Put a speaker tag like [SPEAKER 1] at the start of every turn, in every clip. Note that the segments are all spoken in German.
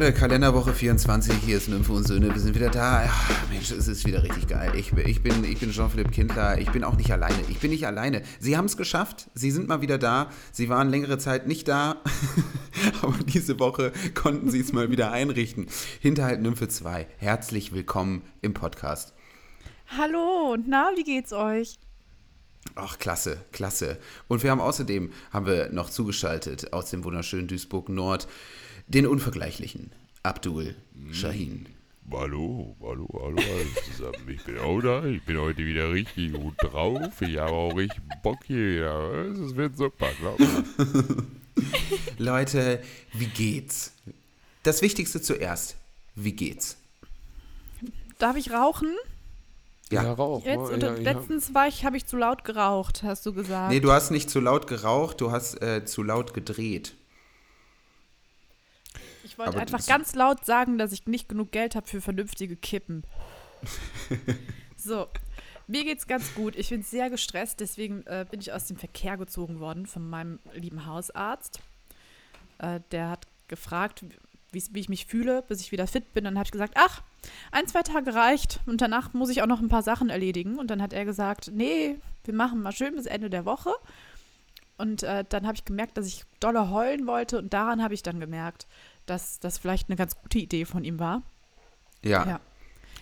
[SPEAKER 1] Leute, Kalenderwoche 24, hier ist Nymphe und Söhne, wir sind wieder da. Ja, Mensch, es ist wieder richtig geil. Ich, ich bin, ich bin Jean-Philipp Kindler, ich bin auch nicht alleine. Ich bin nicht alleine. Sie haben es geschafft, Sie sind mal wieder da. Sie waren längere Zeit nicht da, aber diese Woche konnten Sie es mal wieder einrichten. Hinterhalt Nymphe 2, herzlich willkommen im Podcast.
[SPEAKER 2] Hallo, und na, wie geht's euch?
[SPEAKER 1] Ach, klasse, klasse. Und wir haben außerdem, haben wir noch zugeschaltet aus dem wunderschönen Duisburg Nord, den unvergleichlichen Abdul Shahin.
[SPEAKER 3] Hallo, hallo, hallo alles zusammen. Ich bin auch da. Ich bin heute wieder richtig gut drauf. Ich habe auch richtig Bock hier. Ja, es wird super, glaub ich.
[SPEAKER 1] Leute, wie geht's? Das Wichtigste zuerst. Wie geht's?
[SPEAKER 2] Darf ich rauchen?
[SPEAKER 1] Ja.
[SPEAKER 3] rauch.
[SPEAKER 2] Jetzt,
[SPEAKER 3] mal.
[SPEAKER 2] und
[SPEAKER 3] ja, ja.
[SPEAKER 2] letztens war ich, habe ich zu laut geraucht, hast du gesagt.
[SPEAKER 1] Nee, du hast nicht zu laut geraucht, du hast äh, zu laut gedreht.
[SPEAKER 2] Ich wollte einfach ganz laut sagen, dass ich nicht genug Geld habe für vernünftige Kippen. so, mir geht's ganz gut. Ich bin sehr gestresst, deswegen äh, bin ich aus dem Verkehr gezogen worden von meinem lieben Hausarzt. Äh, der hat gefragt, wie, ich mich fühle, bis ich wieder fit bin. Dann habe ich gesagt, ach, ein, zwei Tage reicht und danach muss ich auch noch ein paar Sachen erledigen. Und dann hat er gesagt, nee, wir machen mal schön bis Ende der Woche. Und äh, dann habe ich gemerkt, dass ich dolle heulen wollte und daran habe ich dann gemerkt, dass das vielleicht eine ganz gute Idee von ihm war.
[SPEAKER 1] Ja.
[SPEAKER 2] Ja.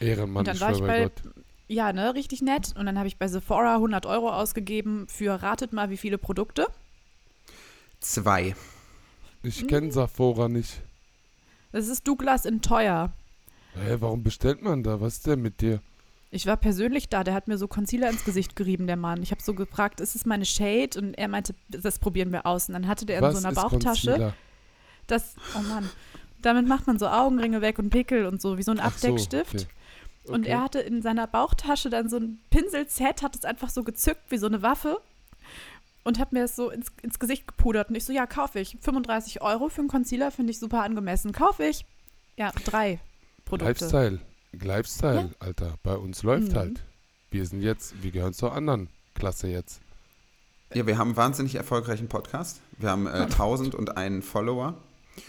[SPEAKER 3] Ehrenmann,
[SPEAKER 2] und dann
[SPEAKER 3] ich
[SPEAKER 2] war ich
[SPEAKER 3] bei
[SPEAKER 2] bei,
[SPEAKER 3] Gott.
[SPEAKER 2] ja, ne, richtig nett. Und dann habe ich bei Sephora 100 Euro ausgegeben für, ratet mal, wie viele Produkte.
[SPEAKER 1] Zwei.
[SPEAKER 3] Ich kenne Sephora nicht.
[SPEAKER 2] Das ist Douglas in teuer.
[SPEAKER 3] Hä, warum bestellt man da? Was ist denn mit dir?
[SPEAKER 2] Ich war persönlich da, der hat mir so Concealer ins Gesicht gerieben, der Mann. Ich habe so gefragt, ist es meine Shade? Und er meinte, das probieren wir aus. Und dann hatte der in
[SPEAKER 3] Was
[SPEAKER 2] so einer
[SPEAKER 3] ist
[SPEAKER 2] Bauchtasche,
[SPEAKER 3] Concealer?
[SPEAKER 2] Das, oh Mann, damit macht man so Augenringe weg und Pickel und so, wie so ein
[SPEAKER 3] Ach so,
[SPEAKER 2] Abdeckstift.
[SPEAKER 3] okay.
[SPEAKER 2] Und
[SPEAKER 3] Okay.
[SPEAKER 2] er hatte in seiner Bauchtasche dann so ein Pinselset, hat es einfach so gezückt wie so eine Waffe und hat mir das so ins, ins Gesicht gepudert. Und ich so, ja, kaufe ich. 35 Euro für einen Concealer finde ich super angemessen. Kaufe ich. Ja, drei Produkte.
[SPEAKER 3] Lifestyle. Lifestyle, Alter. Bei uns läuft
[SPEAKER 2] Mhm.
[SPEAKER 3] halt. Wir sind jetzt, wir gehören zur anderen Klasse jetzt.
[SPEAKER 1] Ja, wir haben einen wahnsinnig erfolgreichen Podcast. Wir haben äh, 1000 und einen Follower.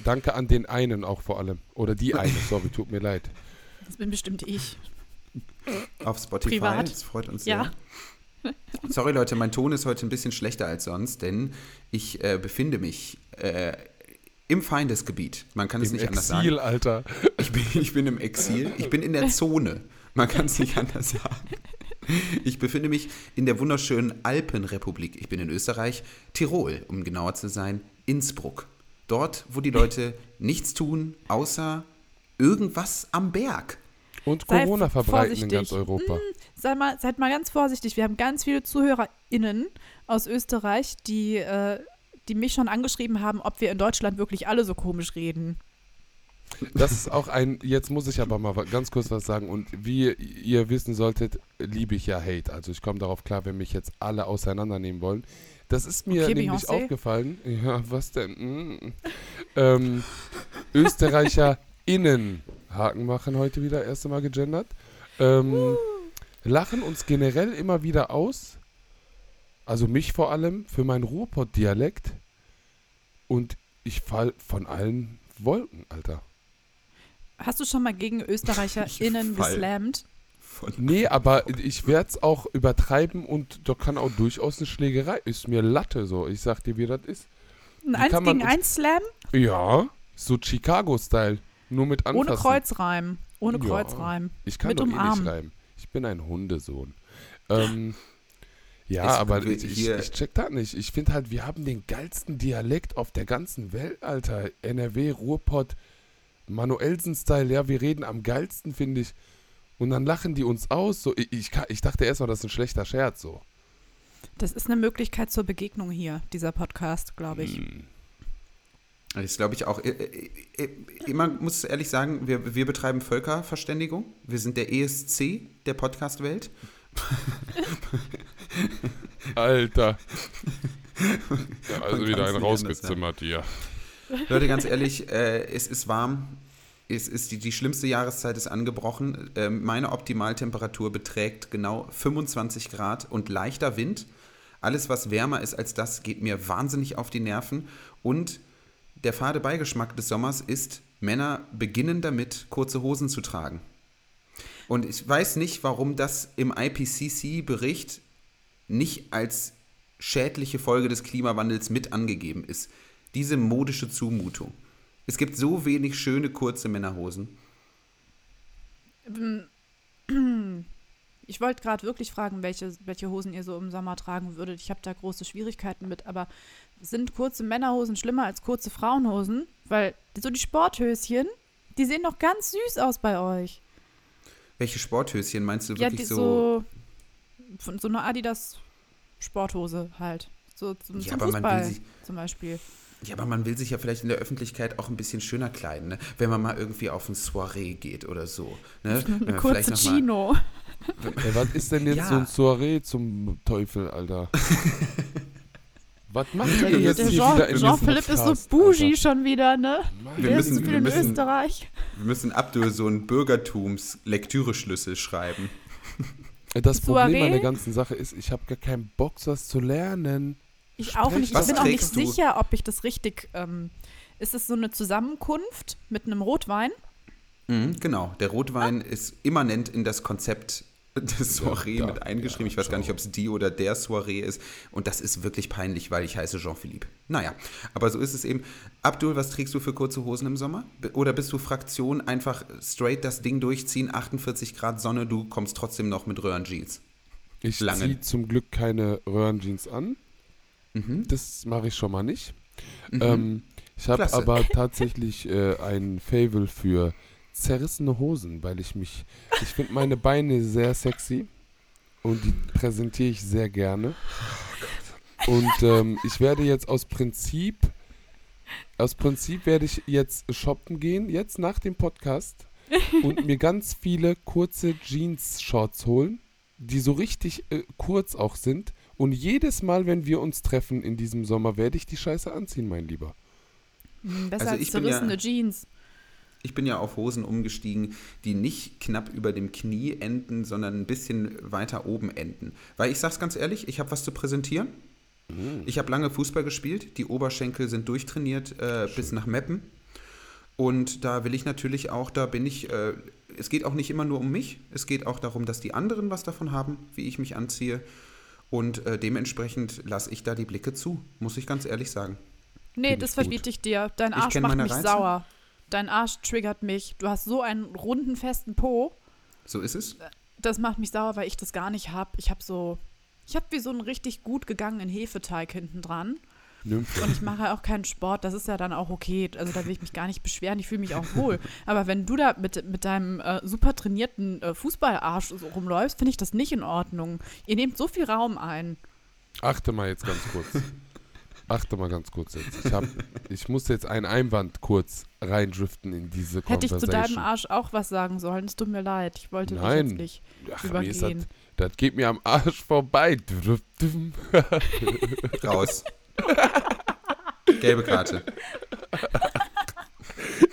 [SPEAKER 3] Danke an den einen auch vor allem. Oder die eine, sorry, tut mir leid.
[SPEAKER 2] Das bin bestimmt ich.
[SPEAKER 1] auf Spotify.
[SPEAKER 2] Privat.
[SPEAKER 1] Das freut uns
[SPEAKER 2] Ja.
[SPEAKER 1] sehr. Sorry Leute, mein Ton ist heute ein bisschen schlechter als sonst, denn ich äh, befinde mich äh, im Feindesgebiet. Man kann es
[SPEAKER 3] Im
[SPEAKER 1] nicht anders
[SPEAKER 3] Exil,
[SPEAKER 1] sagen.
[SPEAKER 3] Alter.
[SPEAKER 1] Ich bin, ich bin im Exil. Ich bin in der Zone. Man kann es nicht anders sagen. Ich befinde mich in der wunderschönen Alpenrepublik. Ich bin in Österreich, Tirol, um genauer zu sein, Innsbruck. Dort, wo die Leute nichts tun, außer irgendwas am Berg.
[SPEAKER 3] Und
[SPEAKER 2] Sei
[SPEAKER 3] Corona verbreiten in
[SPEAKER 2] vorsichtig.
[SPEAKER 3] ganz Europa.
[SPEAKER 2] Sei mal, seid mal ganz vorsichtig. Wir haben ganz viele ZuhörerInnen aus Österreich, die, äh, die mich schon angeschrieben haben, ob wir in Deutschland wirklich alle so komisch reden.
[SPEAKER 3] Das ist auch ein, jetzt muss ich aber mal ganz kurz was sagen. Und wie ihr wissen solltet, liebe ich ja Hate. Also ich komme darauf klar, wenn mich jetzt alle auseinandernehmen wollen. Das ist mir
[SPEAKER 2] Okay,
[SPEAKER 3] nämlich
[SPEAKER 2] Beyoncé.
[SPEAKER 3] aufgefallen. Ja, was denn? Mm. Ähm, ÖsterreicherInnen, Haken machen heute wieder, erste Mal gegendert, ähm, lachen uns generell immer wieder aus. Also mich vor allem für meinen Ruhrpott-Dialekt. Und ich fall von allen Wolken, Alter.
[SPEAKER 2] Hast du schon mal gegen ÖsterreicherInnen geslammt?
[SPEAKER 1] Von
[SPEAKER 3] Nee, aber ich werde es auch übertreiben und da kann auch durchaus eine Schlägerei. Ist mir Latte so. Ich sag dir, wie das ist.
[SPEAKER 2] Ein
[SPEAKER 3] Wie
[SPEAKER 2] 1
[SPEAKER 3] kann man
[SPEAKER 2] gegen
[SPEAKER 3] uns-
[SPEAKER 2] 1 Slam?
[SPEAKER 3] Ja, so Chicago-Style. Nur mit Anfassen.
[SPEAKER 2] Ohne Kreuzreim. Ohne
[SPEAKER 3] Ja.
[SPEAKER 2] Kreuzreim.
[SPEAKER 3] Ich kann
[SPEAKER 2] mit
[SPEAKER 3] doch eh
[SPEAKER 2] Umarmen.
[SPEAKER 3] nicht schreiben. Ich bin ein Hundesohn. Ähm, ja,
[SPEAKER 1] Es-
[SPEAKER 3] aber ich, ich, ich check das nicht. Ich finde halt, wir haben den geilsten Dialekt auf der ganzen Welt, Alter. NRW, Ruhrpott, Manuelsen-Style. Ja, wir reden am geilsten, finde ich. Und dann lachen die uns aus. So, ich, ich, ich dachte erstmal, das ist ein schlechter Scherz. So.
[SPEAKER 2] Das ist eine Möglichkeit zur Begegnung hier, dieser Podcast, glaube ich.
[SPEAKER 3] Hm.
[SPEAKER 1] Das ist, glaube ich, auch. äh, äh, äh, Immer muss ehrlich sagen, wir, wir betreiben Völkerverständigung. Wir sind der ESC der Podcast-Welt.
[SPEAKER 3] Alter. Ja, also
[SPEAKER 1] Man
[SPEAKER 3] wieder ein rausgezimmert hier.
[SPEAKER 1] Leute, ganz ehrlich, äh, es ist warm. Es ist die, die schlimmste Jahreszeit ist angebrochen. Ähm, meine Optimaltemperatur beträgt genau 25 Grad und leichter Wind. Alles, was wärmer ist als das, geht mir wahnsinnig auf die Nerven. Und der fade Beigeschmack des Sommers ist Männer beginnen damit, kurze Hosen zu tragen. Und ich weiß nicht, warum das im IPCC-Bericht nicht als schädliche Folge des Klimawandels mit angegeben ist. Diese modische Zumutung. Es gibt so wenig schöne kurze Männerhosen.
[SPEAKER 2] Ich wollte gerade wirklich fragen, welche, welche Hosen ihr so im Sommer tragen würdet. Ich habe da große Schwierigkeiten mit, aber sind kurze Männerhosen schlimmer als kurze Frauenhosen? Weil so die Sporthöschen, die sehen doch ganz süß aus bei euch.
[SPEAKER 1] Welche Sporthöschen meinst du
[SPEAKER 2] Ja,
[SPEAKER 1] wirklich
[SPEAKER 2] die,
[SPEAKER 1] so?
[SPEAKER 2] so, von so eine Adidas Sporthose halt. So zum,
[SPEAKER 1] Ja,
[SPEAKER 2] zum
[SPEAKER 1] aber man will
[SPEAKER 2] Fußball
[SPEAKER 1] sich-
[SPEAKER 2] zum Beispiel.
[SPEAKER 1] Ja, aber man will sich ja vielleicht in der Öffentlichkeit auch ein bisschen schöner kleiden, ne? wenn man mal irgendwie auf ein Soiree geht oder so. Ne? Wenn
[SPEAKER 2] Eine
[SPEAKER 1] man
[SPEAKER 2] kurze
[SPEAKER 1] vielleicht noch mal-
[SPEAKER 2] Chino.
[SPEAKER 3] Ey, was ist denn jetzt
[SPEAKER 1] Ja.
[SPEAKER 3] so ein Soiree zum Teufel, Alter? was macht
[SPEAKER 1] Der
[SPEAKER 3] denn jetzt
[SPEAKER 2] Der
[SPEAKER 3] hier
[SPEAKER 2] Jean-
[SPEAKER 3] wieder in diesem
[SPEAKER 2] Jean-Philipp ist so bougie
[SPEAKER 3] Alter?
[SPEAKER 2] schon wieder, ne?
[SPEAKER 3] Mann.
[SPEAKER 1] Wir müssen-
[SPEAKER 2] ist zu viel
[SPEAKER 1] wir
[SPEAKER 2] in
[SPEAKER 1] müssen-
[SPEAKER 2] Österreich.
[SPEAKER 1] Wir müssen Abdul so einen Bürgertums-Lektüreschlüssel schreiben.
[SPEAKER 3] Das Problem
[SPEAKER 2] Soiree?
[SPEAKER 3] an der ganzen Sache ist, ich habe gar keinen Bock, was zu lernen.
[SPEAKER 2] Ich auch nicht. Ich bin auch nicht
[SPEAKER 1] du?
[SPEAKER 2] sicher, ob ich das richtig. Ähm, ist es so eine Zusammenkunft mit einem Rotwein?
[SPEAKER 1] Mhm, genau, der Rotwein ist immanent in das Konzept des Soiree
[SPEAKER 3] Ja,
[SPEAKER 1] mit eingeschrieben. ich weiß gar nicht, ob es die oder der Soiree ist. Und das ist wirklich peinlich, weil ich heiße Jean-Philippe. Naja, aber so ist es eben. Abdul, was trägst du für kurze Hosen im Sommer? Oder bist du Fraktion einfach straight das Ding durchziehen, 48 Grad Sonne, du kommst trotzdem noch mit Röhrenjeans?
[SPEAKER 3] Ich ziehe zum Glück keine Röhrenjeans an.
[SPEAKER 1] Mhm.
[SPEAKER 3] Das mache ich schon mal nicht.
[SPEAKER 1] Mhm.
[SPEAKER 3] Ähm, ich habe aber tatsächlich äh, ein Fable für zerrissene Hosen, weil ich mich, ich finde meine Beine sehr sexy und die präsentiere ich sehr gerne. Und ähm, ich werde jetzt aus Prinzip, aus Prinzip werde ich jetzt shoppen gehen, jetzt nach dem Podcast und mir ganz viele kurze Jeans-Shorts holen, die so richtig äh, kurz auch sind. Und jedes Mal, wenn wir uns treffen in diesem Sommer, werde ich die Scheiße anziehen, mein Lieber.
[SPEAKER 2] Hm, besser
[SPEAKER 1] Also
[SPEAKER 2] als
[SPEAKER 1] ich bin ja-
[SPEAKER 2] zerrissene Jeans.
[SPEAKER 1] Ich bin ja auf Hosen umgestiegen, die nicht knapp über dem Knie enden, sondern ein bisschen weiter oben enden. Weil ich sag's ganz ehrlich, ich habe was zu präsentieren. Ich habe lange Fußball gespielt, die Oberschenkel sind durchtrainiert äh, bis nach Meppen. Und da will ich natürlich auch, da bin ich, äh, es geht auch nicht immer nur um mich, es geht auch darum, dass die anderen was davon haben, wie ich mich anziehe. Und äh, dementsprechend lasse ich da die Blicke zu, muss ich ganz ehrlich sagen.
[SPEAKER 2] Nee,
[SPEAKER 3] Find
[SPEAKER 2] das verbiete ich dir. Dein Arsch macht mich
[SPEAKER 1] Reize.
[SPEAKER 2] sauer. Dein Arsch triggert mich. Du hast so einen runden, festen Po.
[SPEAKER 1] So ist es.
[SPEAKER 2] Das macht mich sauer, weil ich das gar nicht habe. Ich habe so. Ich habe wie so einen richtig gut gegangenen Hefeteig hinten dran.
[SPEAKER 3] Nymphe.
[SPEAKER 2] Und ich mache auch keinen Sport. Das ist ja dann auch okay. Also da will ich mich gar nicht beschweren. Ich fühle mich auch wohl. Aber wenn du da mit, mit deinem äh, super trainierten äh, Fußballarsch so rumläufst, finde ich das nicht in Ordnung. Ihr nehmt so viel Raum ein.
[SPEAKER 3] Achte mal jetzt ganz kurz. Achte mal ganz kurz jetzt. Ich, hab, ich muss jetzt einen Einwand kurz reindriften in diese
[SPEAKER 2] Hätte ich zu
[SPEAKER 3] Conversation.
[SPEAKER 2] deinem Arsch auch was sagen sollen. Es tut mir leid. Ich wollte dich
[SPEAKER 3] Nein.
[SPEAKER 2] jetzt nicht
[SPEAKER 3] Ach, mir ist das,
[SPEAKER 2] übergehen.
[SPEAKER 3] das geht mir am Arsch vorbei.
[SPEAKER 1] Raus. Gelbe Karte.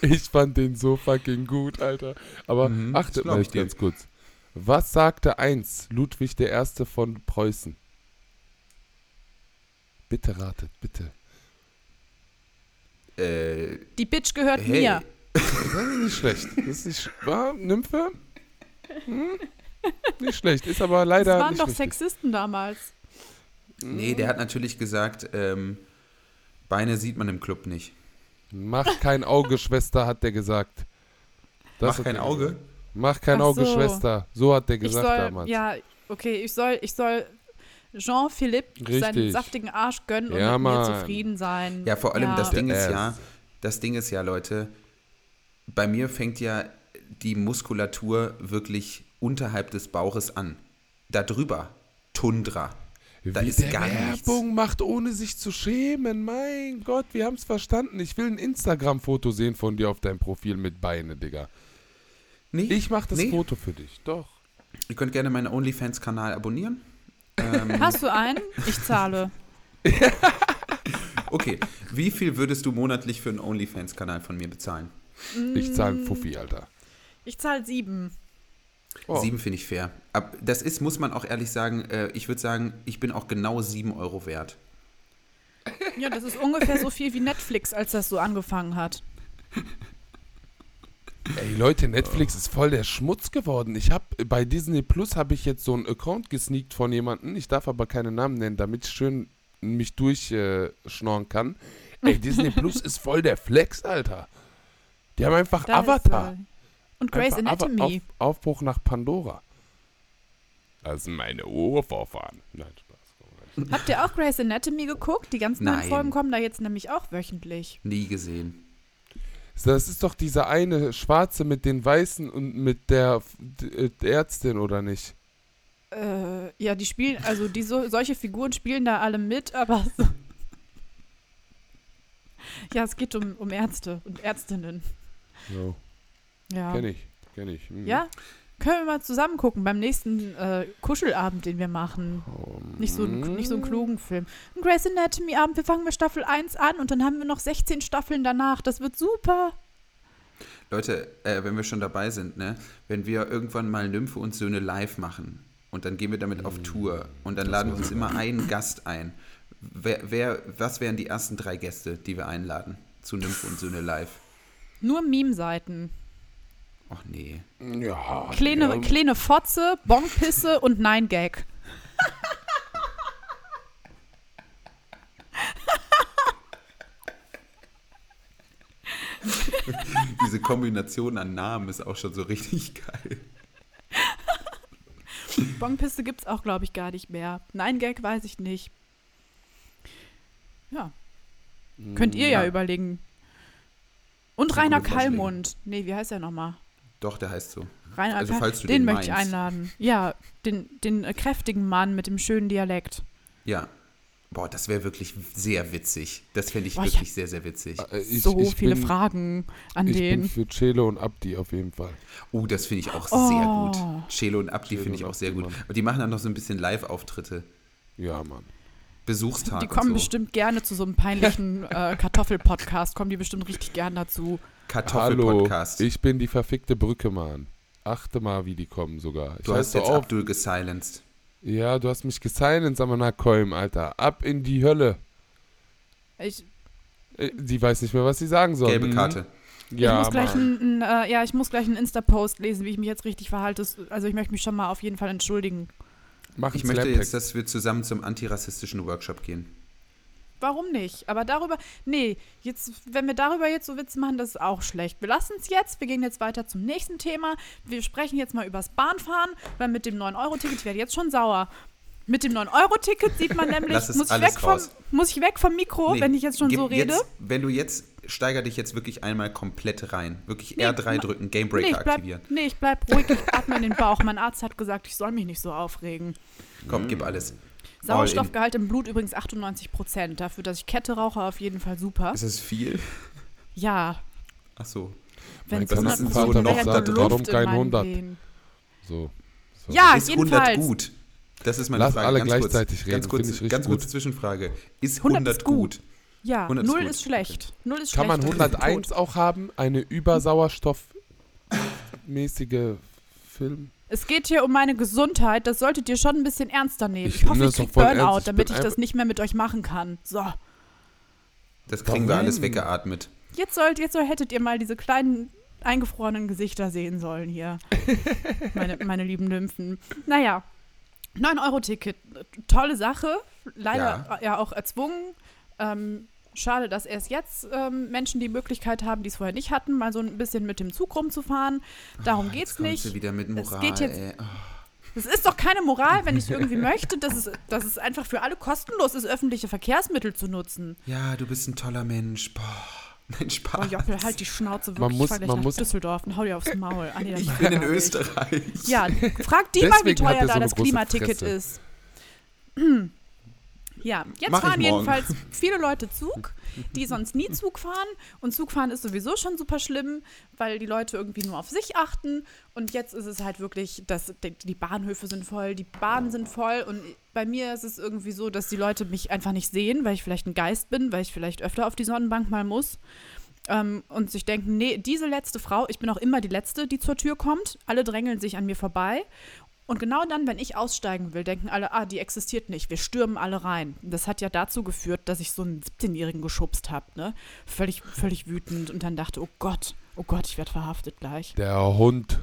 [SPEAKER 3] Ich fand den so fucking gut, Alter. Aber
[SPEAKER 1] Mhm, das
[SPEAKER 3] achtet mal
[SPEAKER 1] dir.
[SPEAKER 3] ganz kurz. Was sagte eins Ludwig I. von Preußen? Bitte ratet, bitte.
[SPEAKER 1] Äh,
[SPEAKER 2] Die Bitch gehört
[SPEAKER 1] hey.
[SPEAKER 2] mir.
[SPEAKER 3] Das ist nicht schlecht. Das ist nicht, war Nymphe? Hm? Nicht schlecht, ist aber
[SPEAKER 2] Das
[SPEAKER 3] leider
[SPEAKER 2] waren
[SPEAKER 3] nicht
[SPEAKER 2] doch
[SPEAKER 3] richtig.
[SPEAKER 2] Sexisten damals.
[SPEAKER 1] Nee, der hat natürlich gesagt, ähm, Beine sieht man im Club nicht.
[SPEAKER 3] Mach kein Auge, Schwester, hat der gesagt. Das
[SPEAKER 1] Mach kein Auge.
[SPEAKER 3] gesagt. Mach kein
[SPEAKER 2] Ach
[SPEAKER 3] Auge,
[SPEAKER 2] so.
[SPEAKER 3] Schwester. So hat der
[SPEAKER 2] Ich
[SPEAKER 3] gesagt
[SPEAKER 2] soll,
[SPEAKER 3] damals.
[SPEAKER 2] ja, okay, ich soll, ich soll Jean-Philippe seinen saftigen Arsch gönnen und
[SPEAKER 3] Ja,
[SPEAKER 2] mit mir
[SPEAKER 3] Mann.
[SPEAKER 2] zufrieden sein.
[SPEAKER 1] Ja, vor allem
[SPEAKER 2] Ja.
[SPEAKER 1] das Ding ist ja, das Ding ist ja, Leute, bei mir fängt ja die Muskulatur wirklich unterhalb des Bauches an. Da drüber, Tundra. Da
[SPEAKER 3] Wie
[SPEAKER 1] ist
[SPEAKER 3] der
[SPEAKER 1] gar nichts.
[SPEAKER 3] Werbung macht, ohne sich zu schämen. Mein Gott, wir haben es verstanden. Ich will ein Instagram-Foto sehen von dir auf deinem Profil mit Beine, Digga.
[SPEAKER 1] Nee,
[SPEAKER 3] Ich mach das
[SPEAKER 1] nee.
[SPEAKER 3] Foto für dich. Doch.
[SPEAKER 1] Ihr könnt gerne meinen OnlyFans-Kanal abonnieren. Ähm,
[SPEAKER 2] Hast du einen? Ich zahle.
[SPEAKER 1] okay, wie viel würdest du monatlich für einen OnlyFans-Kanal von mir bezahlen?
[SPEAKER 3] Ich zahle einen Fuffi, Alter.
[SPEAKER 2] Ich zahle sieben.
[SPEAKER 3] Oh.
[SPEAKER 1] Sieben finde ich fair. Ab, das ist, muss man auch ehrlich sagen, äh, ich würde sagen, ich bin auch genau sieben Euro wert.
[SPEAKER 2] Ja, das ist ungefähr so viel wie Netflix, als das so angefangen hat.
[SPEAKER 3] Ey Leute, Netflix ist voll der Schmutz geworden. Ich habe bei Disney Plus habe ich jetzt so einen Account gesneakt von jemandem. Ich darf aber keine Namen nennen, damit ich schön mich durchschnorren kann. Ey, Disney Plus ist voll der Flex, Alter. Die haben einfach
[SPEAKER 2] Da
[SPEAKER 3] Avatar.
[SPEAKER 2] Ist, äh, und Grey's Anatomy.
[SPEAKER 3] Auf, Aufbruch nach Pandora. Das sind meine Urvorfahren. Nein, Spaß.
[SPEAKER 2] Habt ihr auch Grey's Anatomy geguckt? Die ganzen neuen
[SPEAKER 1] Nein.
[SPEAKER 2] Folgen kommen da jetzt nämlich auch wöchentlich.
[SPEAKER 1] Nie gesehen.
[SPEAKER 3] Das ist doch dieser eine Schwarze mit den Weißen und mit der d- Ärztin, oder nicht?
[SPEAKER 2] Äh, ja, die spielen, also die so, solche Figuren spielen da alle mit, aber so. Ja, es geht um, um Ärzte und Ärztinnen.
[SPEAKER 3] So,
[SPEAKER 2] Ja.
[SPEAKER 3] kenn ich, kenn ich. Mhm.
[SPEAKER 2] Ja? Können wir mal zusammen gucken beim nächsten äh, Kuschelabend, den wir machen.
[SPEAKER 3] Oh,
[SPEAKER 2] Nicht so,
[SPEAKER 3] mhm.
[SPEAKER 2] ein, nicht so einen klugen Film. Ein Grey's Anatomy Abend, wir fangen mit Staffel 1 an und dann haben wir noch 16 Staffeln danach. Das wird super.
[SPEAKER 1] Leute, äh, wenn wir schon dabei sind, ne, wenn wir irgendwann mal Nymphe und Söhne live machen und dann gehen wir damit auf Tour und dann laden wir uns immer einen Gast ein. Wer, wer, was wären die ersten drei Gäste, die wir einladen zu Nymphe und Söhne live?
[SPEAKER 2] Nur Meme-Seiten.
[SPEAKER 1] Ach nee.
[SPEAKER 3] Ja,
[SPEAKER 2] Kleine,
[SPEAKER 3] ja.
[SPEAKER 2] kleine Fotze, Bonkpisse und Nein-Gag.
[SPEAKER 1] Diese Kombination an Namen ist auch schon so richtig geil.
[SPEAKER 2] Bonkpisse gibt's auch, glaube ich, gar nicht mehr. Nein-Gag weiß ich nicht. Ja, könnt ihr ja,
[SPEAKER 1] Ja.
[SPEAKER 2] überlegen. Und Rainer. Kallmund. Nee, wie heißt er nochmal?
[SPEAKER 1] Doch, der heißt so.
[SPEAKER 2] Rainer
[SPEAKER 1] Also, falls du
[SPEAKER 2] den,
[SPEAKER 1] den
[SPEAKER 2] möchte ich einladen. Ja, den, den äh, kräftigen Mann mit dem schönen Dialekt.
[SPEAKER 1] Ja. Boah, das wäre wirklich sehr witzig. Das fände ich
[SPEAKER 2] Boah, ich
[SPEAKER 1] wirklich sehr, sehr witzig.
[SPEAKER 3] Äh, ich-
[SPEAKER 2] so
[SPEAKER 3] ich
[SPEAKER 2] viele
[SPEAKER 3] bin,
[SPEAKER 2] Fragen an
[SPEAKER 3] Ich bin
[SPEAKER 2] den.
[SPEAKER 3] für Celo und Abdi auf jeden Fall.
[SPEAKER 1] Oh, das finde ich auch
[SPEAKER 2] Oh.
[SPEAKER 1] sehr gut. Chelo und Abdi
[SPEAKER 3] Chelo
[SPEAKER 1] finde ich auch sehr
[SPEAKER 3] Abdi,
[SPEAKER 1] gut. Und die machen dann noch so ein bisschen Live-Auftritte.
[SPEAKER 3] Ja, Mann.
[SPEAKER 1] Besuchstag
[SPEAKER 2] Die kommen
[SPEAKER 1] und so.
[SPEAKER 2] bestimmt gerne zu so einem peinlichen äh, Kartoffel-Podcast. Kommen die bestimmt richtig gern dazu.
[SPEAKER 3] Hallo,
[SPEAKER 1] Kartoffel-Podcast.
[SPEAKER 3] ich bin die verfickte Brücke, Mann. Achte mal, wie die kommen sogar. Ich
[SPEAKER 1] Du hast jetzt
[SPEAKER 3] auf.
[SPEAKER 1] Abdul gesilenced.
[SPEAKER 3] Ja, du hast mich gesilenced, aber na Kolm, Alter. Ab in die Hölle.
[SPEAKER 2] Ich,
[SPEAKER 3] Äh, Sie weiß nicht mehr, was sie sagen soll.
[SPEAKER 1] Gelbe
[SPEAKER 3] Mhm.
[SPEAKER 1] Karte.
[SPEAKER 3] Ja,
[SPEAKER 2] ich muss gleich
[SPEAKER 3] Mann.
[SPEAKER 2] einen, einen, äh, ja, ich muss gleich einen Insta-Post lesen, wie ich mich jetzt richtig verhalte. Also ich möchte mich schon mal auf jeden Fall entschuldigen.
[SPEAKER 3] Mach
[SPEAKER 1] Ich möchte jetzt, dass wir zusammen zum antirassistischen Workshop gehen.
[SPEAKER 2] Warum nicht? Aber darüber, nee, jetzt, wenn wir darüber jetzt so Witze machen, das ist auch schlecht. Wir lassen es jetzt, wir gehen jetzt weiter zum nächsten Thema. Wir sprechen jetzt mal übers Bahnfahren, weil mit dem 9-Euro-Ticket, ich werde jetzt schon sauer. Mit dem 9-Euro-Ticket sieht man nämlich, muss ich, weg vom,
[SPEAKER 1] raus.
[SPEAKER 2] muss ich weg vom Mikro,
[SPEAKER 1] Nee,
[SPEAKER 2] wenn ich jetzt schon so rede?
[SPEAKER 1] Jetzt, wenn du jetzt, steiger dich jetzt wirklich einmal komplett rein. Wirklich
[SPEAKER 2] Nee,
[SPEAKER 1] R3
[SPEAKER 2] ma-
[SPEAKER 1] drücken, Game
[SPEAKER 2] Nee bleib,
[SPEAKER 1] aktivieren.
[SPEAKER 2] nee, ich bleib ruhig, ich atme in den Bauch. Mein Arzt hat gesagt, ich soll mich nicht so aufregen.
[SPEAKER 1] Komm, gib alles.
[SPEAKER 2] Sauerstoffgehalt im Blut übrigens 98 Prozent. Dafür, dass ich Kette rauche, auf jeden Fall super.
[SPEAKER 1] Ist das viel?
[SPEAKER 2] Ja,
[SPEAKER 1] Ach so.
[SPEAKER 2] wenn
[SPEAKER 3] Mein
[SPEAKER 2] es 100
[SPEAKER 1] Vater
[SPEAKER 2] Prozent
[SPEAKER 1] noch
[SPEAKER 3] warum kein
[SPEAKER 2] meinen
[SPEAKER 3] 100?
[SPEAKER 2] Venen.
[SPEAKER 3] So. so.
[SPEAKER 2] Ja,
[SPEAKER 1] Ist 100
[SPEAKER 2] jedenfalls.
[SPEAKER 1] gut? Das ist meine
[SPEAKER 3] Lass
[SPEAKER 1] Frage.
[SPEAKER 3] alle
[SPEAKER 1] ganz
[SPEAKER 3] gleichzeitig
[SPEAKER 1] kurz,
[SPEAKER 3] reden,
[SPEAKER 1] Ganz kurz,
[SPEAKER 3] finde ich richtig
[SPEAKER 1] ganz kurze
[SPEAKER 3] gut.
[SPEAKER 1] Zwischenfrage. Ist
[SPEAKER 2] 100
[SPEAKER 1] 100,
[SPEAKER 2] ist
[SPEAKER 1] gut?
[SPEAKER 2] Ja,
[SPEAKER 1] 100 ist
[SPEAKER 2] null
[SPEAKER 1] gut.
[SPEAKER 2] ist schlecht. Null ist
[SPEAKER 3] Kann man
[SPEAKER 2] schlecht. das ist
[SPEAKER 3] 101
[SPEAKER 2] tot.
[SPEAKER 3] auch haben? Eine übersauerstoffmäßige Film?
[SPEAKER 2] Es geht hier um meine Gesundheit. Das solltet ihr schon ein bisschen ernster nehmen.
[SPEAKER 3] Ich
[SPEAKER 2] Ich, hoffe, ich
[SPEAKER 3] das
[SPEAKER 2] krieg
[SPEAKER 3] doch voll
[SPEAKER 2] Burnout,
[SPEAKER 3] ernst. Ich
[SPEAKER 2] damit ich das nicht mehr mit euch machen kann. So.
[SPEAKER 1] Das kriegen wir
[SPEAKER 3] Warum?
[SPEAKER 1] alles weggeatmet.
[SPEAKER 2] Jetzt sollt, jetzt soll, hättet ihr mal diese kleinen eingefrorenen Gesichter sehen sollen hier. meine, meine lieben Nymphen. Naja, 9-Euro-Ticket. Tolle Sache. Leider
[SPEAKER 1] Ja.
[SPEAKER 2] ja, auch erzwungen. Ähm, schade, dass erst jetzt ähm, Menschen die Möglichkeit haben, die es vorher nicht hatten, mal so ein bisschen mit dem Zug rumzufahren. Darum
[SPEAKER 1] Oh,
[SPEAKER 2] geht's nicht.
[SPEAKER 1] Wieder mit
[SPEAKER 2] Es
[SPEAKER 1] Moral,
[SPEAKER 2] geht jetzt-
[SPEAKER 1] ey. Oh.
[SPEAKER 2] Es ist doch keine Moral, wenn ich es irgendwie möchte, dass es, dass es einfach für alle kostenlos ist, öffentliche Verkehrsmittel zu nutzen.
[SPEAKER 1] Ja, du bist ein toller Mensch. Boah. Nein,
[SPEAKER 2] Oh,
[SPEAKER 1] Spaß.
[SPEAKER 2] Joppel, halt die Schnauze wirklich.
[SPEAKER 3] Man muss-
[SPEAKER 2] ich fahr gleich
[SPEAKER 3] man
[SPEAKER 2] nach
[SPEAKER 3] muss-
[SPEAKER 2] Düsseldorf und hau dir aufs Maul. Ah, nee, das
[SPEAKER 1] ich bin in. Österreich.
[SPEAKER 2] Ja, frag die mal, wie
[SPEAKER 3] Deswegen
[SPEAKER 2] teuer
[SPEAKER 3] er so
[SPEAKER 2] da
[SPEAKER 3] eine
[SPEAKER 2] das Klimaticket
[SPEAKER 3] Fresse.
[SPEAKER 2] ist. Ja, jetzt
[SPEAKER 1] Mach
[SPEAKER 2] fahren jedenfalls viele Leute Zug, die sonst nie Zug fahren. Und Zugfahren ist sowieso schon super schlimm, weil die Leute irgendwie nur auf sich achten. Und jetzt ist es halt wirklich, dass die- die Bahnhöfe sind voll, die Bahnen sind voll. Und bei mir ist es irgendwie so, dass die Leute mich einfach nicht sehen, weil ich vielleicht ein Geist bin, weil ich vielleicht öfter auf die Sonnenbank mal muss. Ähm, und sich denken, nee, diese letzte Frau, ich bin auch immer die Letzte, die zur Tür kommt. Alle drängeln sich an mir vorbei. Und genau dann, wenn ich aussteigen will, denken alle, ah, die existiert nicht. Wir stürmen alle rein. Das hat ja dazu geführt, dass ich so einen 17-Jährigen geschubst habe, ne? Völlig, völlig wütend und dann dachte, oh Gott, oh Gott, ich werde verhaftet gleich.
[SPEAKER 3] Der Hund.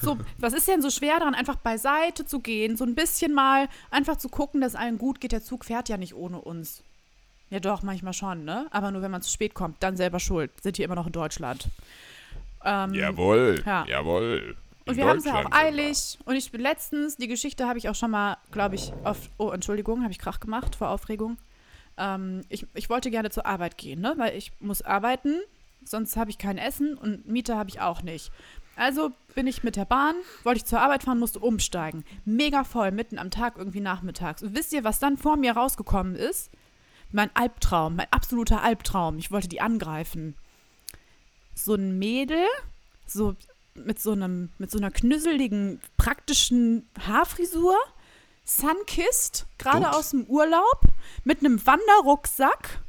[SPEAKER 2] So, was ist denn so schwer daran, einfach beiseite zu gehen, so ein bisschen mal einfach zu gucken, dass allen gut geht. Der Zug fährt ja nicht ohne uns. Ja, doch, manchmal schon, ne? Aber nur wenn man zu spät kommt, dann selber schuld. Sind hier immer noch in Deutschland. Ähm,
[SPEAKER 3] Jawohl,
[SPEAKER 2] ja.
[SPEAKER 3] jawohl.
[SPEAKER 2] Und wir haben es ja auch eilig. Und ich bin letztens, die Geschichte habe ich auch schon mal, glaube ich, auf. Oh, Entschuldigung, habe ich Krach gemacht vor Aufregung. Ähm, ich, ich wollte gerne zur Arbeit gehen, ne? Weil ich muss arbeiten, sonst habe ich kein Essen und Miete habe ich auch nicht. Also bin ich mit der Bahn, wollte ich zur Arbeit fahren, musste umsteigen. Mega voll, mitten am Tag, irgendwie nachmittags. Und wisst ihr, was dann vor mir rausgekommen ist? Mein Albtraum, mein absoluter Albtraum. Ich wollte die angreifen. So ein Mädel, so mit so einem, mit so einer knüsseligen, praktischen Haarfrisur, sunkissed, gerade aus dem Urlaub, mit einem Wanderrucksack.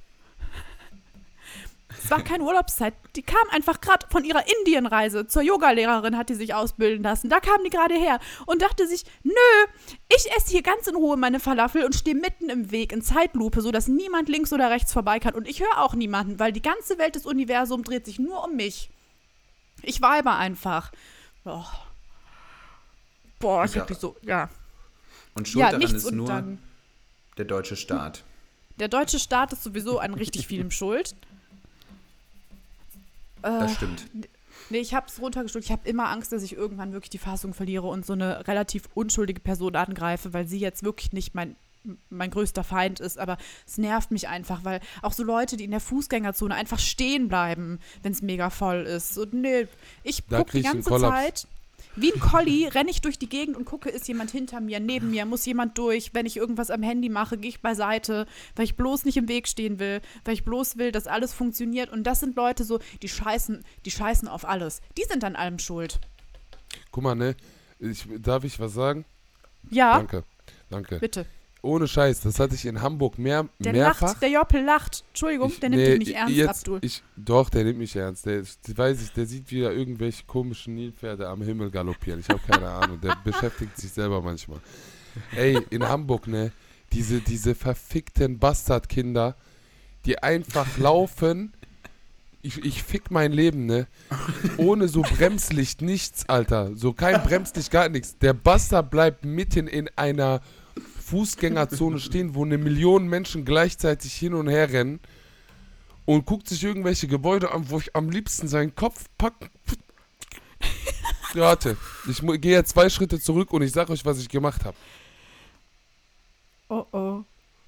[SPEAKER 2] Es war keine Urlaubszeit. Die kam einfach gerade von ihrer Indienreise zur Yogalehrerin, hat die sich ausbilden lassen. Da kam die gerade her und dachte sich, nö, ich esse hier ganz in Ruhe meine Falafel und stehe mitten im Weg in Zeitlupe, sodass niemand links oder rechts vorbei kann. Und ich höre auch niemanden, weil die ganze Welt des Universums dreht sich nur um mich. Ich weibe einfach. Oh. Boah, ich
[SPEAKER 1] Ja.
[SPEAKER 2] hab mich so, ja.
[SPEAKER 1] Und schuld
[SPEAKER 2] Ja,
[SPEAKER 1] daran ist nur
[SPEAKER 2] dann.
[SPEAKER 1] der deutsche Staat.
[SPEAKER 2] Der deutsche Staat ist sowieso an richtig vielem schuld.
[SPEAKER 1] Das
[SPEAKER 2] Äh,
[SPEAKER 1] stimmt.
[SPEAKER 2] Nee, ich hab's runtergestuft. Ich habe immer Angst, dass ich irgendwann wirklich die Fassung verliere und so eine relativ unschuldige Person angreife, weil sie jetzt wirklich nicht mein, mein größter Feind ist. Aber es nervt mich einfach, weil auch so Leute, die in der Fußgängerzone einfach stehen bleiben, wenn es mega voll ist. So, nee, ich gucke die ganze. Zeit. Wie ein Collie renne ich durch die Gegend und gucke, ist jemand hinter mir, neben mir, muss jemand durch. Wenn ich irgendwas am Handy mache, gehe ich beiseite, weil ich bloß nicht im Weg stehen will, weil ich bloß will, dass alles funktioniert. Und das sind Leute so, die scheißen, die scheißen auf alles. Die sind an allem schuld.
[SPEAKER 3] Guck mal, ne? Ich, darf ich was sagen?
[SPEAKER 2] Ja,
[SPEAKER 3] Danke, danke.
[SPEAKER 2] bitte.
[SPEAKER 3] Ohne Scheiß, das hatte ich in Hamburg mehr,
[SPEAKER 2] Der
[SPEAKER 3] mehrfach.
[SPEAKER 2] lacht, der Joppel lacht. Entschuldigung, der nimmt
[SPEAKER 3] nee,
[SPEAKER 2] dich nicht ernst,
[SPEAKER 3] jetzt,
[SPEAKER 2] Abdul.
[SPEAKER 3] Ich, doch, der nimmt mich ernst. Der, der weiß ich, der sieht wieder irgendwelche komischen Nilpferde am Himmel galoppieren. Ich habe keine Ahnung. Der beschäftigt sich selber manchmal. Ey, in Hamburg, ne? Diese, diese verfickten Bastardkinder, die einfach laufen. Ich, ich fick mein Leben, ne? Ohne so Bremslicht, nichts, Alter. So kein Bremslicht, gar nichts. Der Bastard bleibt mitten in einer Fußgängerzone stehen, wo eine Million Menschen gleichzeitig hin und her rennen und guckt sich irgendwelche Gebäude an, wo ich am liebsten seinen Kopf pack. Warte, ich gehe jetzt zwei Schritte zurück und ich sag euch, was ich gemacht habe.
[SPEAKER 2] Oh oh.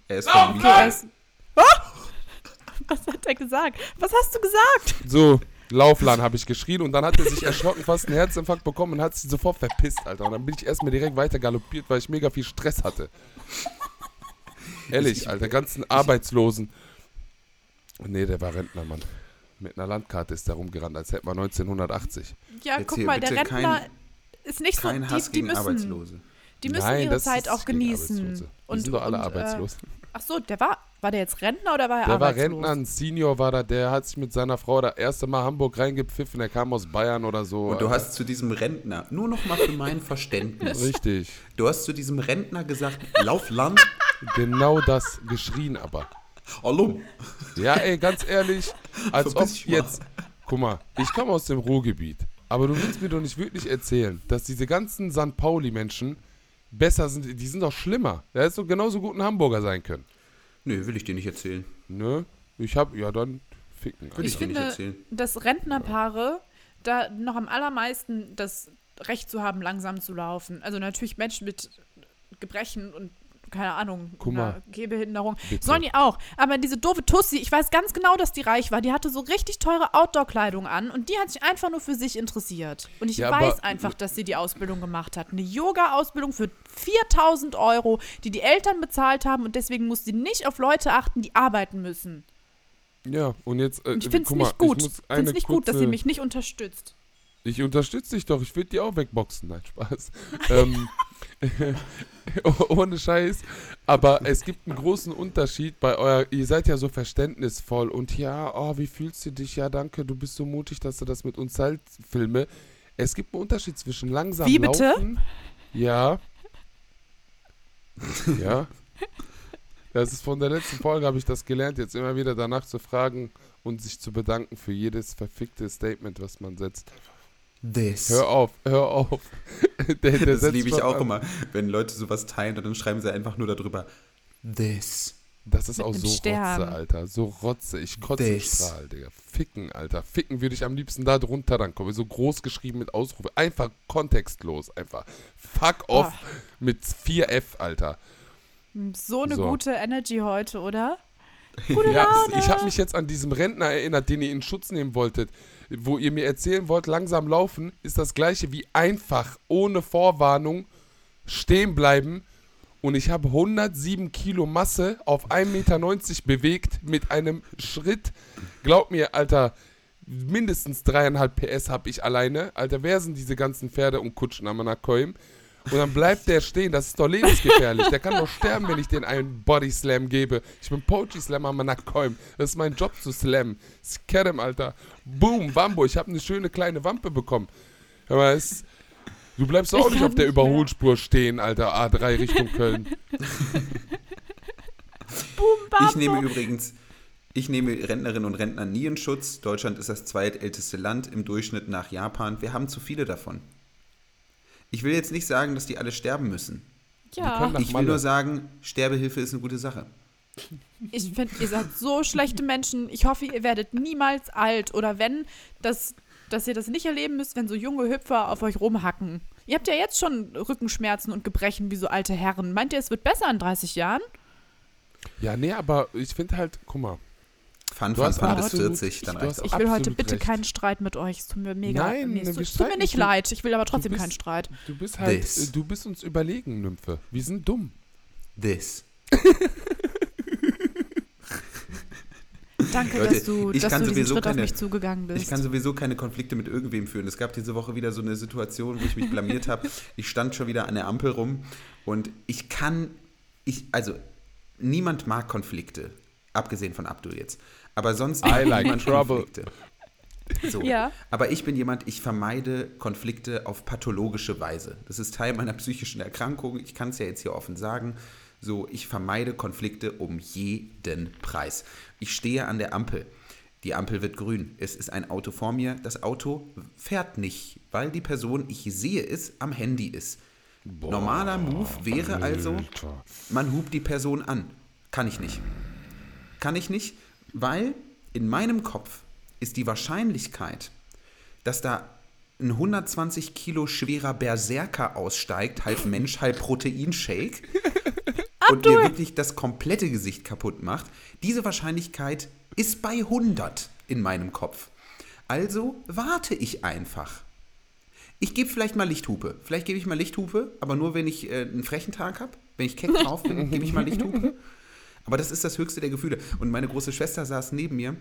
[SPEAKER 1] Er ist
[SPEAKER 2] Okay,
[SPEAKER 1] von
[SPEAKER 2] er ist- Oh! Was hat er gesagt? Was hast du gesagt?
[SPEAKER 3] So, Lauflan habe ich geschrien und dann hat er sich erschrocken, fast einen Herzinfarkt bekommen und hat sich sofort verpisst, Alter. Und dann bin ich erstmal direkt weiter galoppiert, weil ich mega viel Stress hatte. Ehrlich,
[SPEAKER 1] Ich-
[SPEAKER 3] Alter, ganzen Arbeitslosen. Nee, der war Rentner, Mann. Mit einer Landkarte ist der rumgerannt, als hätte man 1980.
[SPEAKER 2] Ja,
[SPEAKER 1] Jetzt
[SPEAKER 2] guck
[SPEAKER 1] hier
[SPEAKER 2] mal, der Rentner
[SPEAKER 1] kein-
[SPEAKER 2] ist nicht so,
[SPEAKER 1] Kein Hass
[SPEAKER 2] die, die müssen,
[SPEAKER 1] Arbeitslose.
[SPEAKER 2] die müssen
[SPEAKER 3] Nein,
[SPEAKER 2] ihre
[SPEAKER 3] das
[SPEAKER 2] Zeit
[SPEAKER 3] ist
[SPEAKER 2] auch genießen.
[SPEAKER 3] Die
[SPEAKER 2] Und,
[SPEAKER 3] sind doch alle
[SPEAKER 2] und,
[SPEAKER 3] arbeitslos.
[SPEAKER 2] Äh, ach so, der war, war der jetzt Rentner oder war er
[SPEAKER 3] Der war? Rentner, ein Senior war da, der hat sich mit seiner Frau das erste Mal Hamburg reingepfiffen, der kam aus Bayern oder so.
[SPEAKER 1] Und du hast zu diesem Rentner, nur noch mal für mein Verständnis,
[SPEAKER 3] Richtig,
[SPEAKER 1] du hast zu diesem Rentner gesagt, lauf Land,
[SPEAKER 3] genau das geschrien aber.
[SPEAKER 1] hallo.
[SPEAKER 3] Ja, ey, ganz ehrlich, als ob
[SPEAKER 1] Verpiss
[SPEAKER 3] jetzt, guck mal, ich komme aus dem Ruhrgebiet, aber du willst mir doch nicht wirklich erzählen, dass diese ganzen St. Pauli-Menschen besser sind, die sind doch schlimmer. Der hätte doch genauso gut ein Hamburger sein können.
[SPEAKER 1] Nö, will ich dir nicht erzählen.
[SPEAKER 3] Ne? Ich hab, ja dann, ficken.
[SPEAKER 1] Will
[SPEAKER 2] Ich
[SPEAKER 1] ich dir nicht
[SPEAKER 2] finde,
[SPEAKER 1] erzählen.
[SPEAKER 2] dass Rentnerpaare da noch am allermeisten das Recht zu haben, langsam zu laufen. Also natürlich Menschen mit Gebrechen und keine Ahnung,
[SPEAKER 3] mal.
[SPEAKER 2] Gehbehinderung.
[SPEAKER 3] Bitte.
[SPEAKER 2] Die auch. Aber diese doofe Tussi, ich weiß ganz genau, dass die reich war. Die hatte so richtig teure Outdoor-Kleidung an und die hat sich einfach nur für sich interessiert. Und ich
[SPEAKER 3] Ja,
[SPEAKER 2] weiß einfach, dass sie die Ausbildung gemacht hat. Eine Yoga-Ausbildung für 4000 Euro, die die Eltern bezahlt haben und deswegen muss sie nicht auf Leute achten, die arbeiten müssen.
[SPEAKER 3] Ja, und jetzt, äh,
[SPEAKER 2] Und ich finde es nicht gut.
[SPEAKER 3] Ich
[SPEAKER 2] finde es nicht gut, dass sie mich nicht unterstützt.
[SPEAKER 3] Ich unterstütze dich doch, ich würde die auch wegboxen. Nein, Spaß. ähm, oh- ohne Scheiß. Aber es gibt einen großen Unterschied bei euer, ihr seid ja so verständnisvoll und ja, oh, wie fühlst du dich? Ja, danke, du bist so mutig, dass du das mit uns teilst, Filme. Es gibt einen Unterschied zwischen langsam
[SPEAKER 2] Wie bitte?
[SPEAKER 3] laufen. Ja. ja. Das ist von der letzten Folge, habe ich das gelernt, jetzt immer wieder danach zu fragen und sich zu bedanken für jedes verfickte Statement, was man setzt.
[SPEAKER 1] This.
[SPEAKER 3] Hör auf, hör auf. Der, der
[SPEAKER 1] das liebe ich
[SPEAKER 3] was
[SPEAKER 1] auch
[SPEAKER 3] an.
[SPEAKER 1] immer, wenn Leute sowas teilen und dann schreiben sie einfach nur darüber. This.
[SPEAKER 3] Das ist
[SPEAKER 2] Mit
[SPEAKER 3] auch so
[SPEAKER 2] Stern.
[SPEAKER 3] Rotze, Alter. So Rotze. Ich kotze
[SPEAKER 1] This.
[SPEAKER 3] Strahl, Digga. Ficken, Alter. Ficken würde ich am liebsten da drunter dann kommen. So groß geschrieben mit Ausrufe. Einfach kontextlos. Einfach. Fuck off
[SPEAKER 2] Boah.
[SPEAKER 3] mit 4F, Alter.
[SPEAKER 2] So eine
[SPEAKER 3] So.
[SPEAKER 2] gute Energy heute, oder? Gute
[SPEAKER 3] Ja,
[SPEAKER 2] Laune.
[SPEAKER 3] ich habe mich jetzt an diesem Rentner erinnert, den ihr in Schutz nehmen wolltet. Wo ihr mir erzählen wollt, langsam laufen, ist das gleiche wie einfach, ohne Vorwarnung, stehen bleiben. Und ich habe 107 Kilo Masse auf 1,90 Meter bewegt mit einem Schritt. Glaub mir, Alter, mindestens dreieinhalb PS habe ich alleine. Alter, wer sind diese ganzen Pferde und Kutschen am Anakoim? Und dann bleibt der stehen, das ist doch lebensgefährlich. Der kann doch sterben, wenn ich den einen Body Slam gebe. Ich bin Poetry Slammer am Anakoim. Das ist mein Job zu slammen. Skerem, Alter. Boom, Bambo, ich habe eine schöne kleine Wampe bekommen. Aber es, du bleibst doch auch
[SPEAKER 2] Ich
[SPEAKER 3] nicht auf der
[SPEAKER 2] nicht mehr.
[SPEAKER 3] Überholspur stehen, Alter. A3 Richtung Köln.
[SPEAKER 2] Boom,
[SPEAKER 1] Ich nehme übrigens, ich nehme Rentnerinnen und Rentner nie in Schutz. Deutschland ist das zweitälteste Land im Durchschnitt nach Japan. Wir haben zu viele davon. Ich will jetzt nicht sagen, dass die alle sterben müssen.
[SPEAKER 2] Ja,
[SPEAKER 1] ich will nur sagen, Sterbehilfe ist eine gute Sache.
[SPEAKER 2] ich finde, ihr seid so schlechte Menschen. Ich hoffe, ihr werdet niemals alt. Oder wenn, dass, dass ihr das nicht erleben müsst, wenn so junge Hüpfer auf euch rumhacken. Ihr habt ja jetzt schon Rückenschmerzen und Gebrechen wie so alte Herren. Meint ihr, es wird besser in 30 Jahren?
[SPEAKER 3] Ja, nee, aber ich finde halt, guck mal.
[SPEAKER 1] Fun,
[SPEAKER 3] Du
[SPEAKER 1] fun, bis
[SPEAKER 3] absolut-
[SPEAKER 1] 40, dann auch.
[SPEAKER 2] Ich will heute bitte
[SPEAKER 3] recht.
[SPEAKER 2] keinen Streit mit euch. Es tut mir mega.
[SPEAKER 3] Nein,
[SPEAKER 2] nee, es tut, mir nicht leid. Ich will aber trotzdem
[SPEAKER 3] bist-
[SPEAKER 2] keinen Streit.
[SPEAKER 3] Du bist halt,
[SPEAKER 1] This.
[SPEAKER 3] äh, du bist uns überlegen, Nymphe. Wir sind dumm.
[SPEAKER 1] This.
[SPEAKER 2] Danke,
[SPEAKER 1] Leute,
[SPEAKER 2] dass du,
[SPEAKER 1] ich
[SPEAKER 2] dass
[SPEAKER 1] kann
[SPEAKER 2] du diesen
[SPEAKER 1] sowieso
[SPEAKER 2] Schritt auf
[SPEAKER 1] keine-
[SPEAKER 2] mich zugegangen bist.
[SPEAKER 1] Ich kann sowieso keine Konflikte mit irgendwem führen. Es gab diese Woche wieder so eine Situation, wo ich mich blamiert habe. Ich stand schon wieder an der Ampel rum und ich kann, ich, also niemand mag Konflikte, abgesehen von Abdul jetzt. Aber sonst
[SPEAKER 3] I
[SPEAKER 1] mag
[SPEAKER 3] like
[SPEAKER 1] niemand
[SPEAKER 3] trouble.
[SPEAKER 1] Konflikte. So.
[SPEAKER 2] Ja.
[SPEAKER 1] Aber ich bin jemand, ich vermeide Konflikte auf pathologische Weise. Das ist Teil meiner psychischen Erkrankung. Ich kann es ja jetzt hier offen sagen. So, ich vermeide Konflikte um jeden Preis. Ich stehe an der Ampel. Die Ampel wird grün. Es ist ein Auto vor mir. Das Auto fährt nicht, weil die Person, ich sehe es, am Handy ist. Normaler Move wäre also,
[SPEAKER 3] Alter.
[SPEAKER 1] man hupt die Person an. Kann ich nicht. Kann ich nicht, weil in meinem Kopf ist die Wahrscheinlichkeit, dass da ein 120 Kilo schwerer Berserker aussteigt, halb Mensch, halb Proteinshake und mir wirklich das komplette Gesicht kaputt macht, diese Wahrscheinlichkeit ist bei 100 in meinem Kopf. Also warte ich einfach. Ich gebe vielleicht mal Lichthupe. Vielleicht gebe ich mal Lichthupe, aber nur, wenn ich äh, einen frechen Tag habe. Wenn ich keck drauf bin, gebe ich mal Lichthupe. Aber das ist das höchste der Gefühle. Und meine große Schwester saß neben mir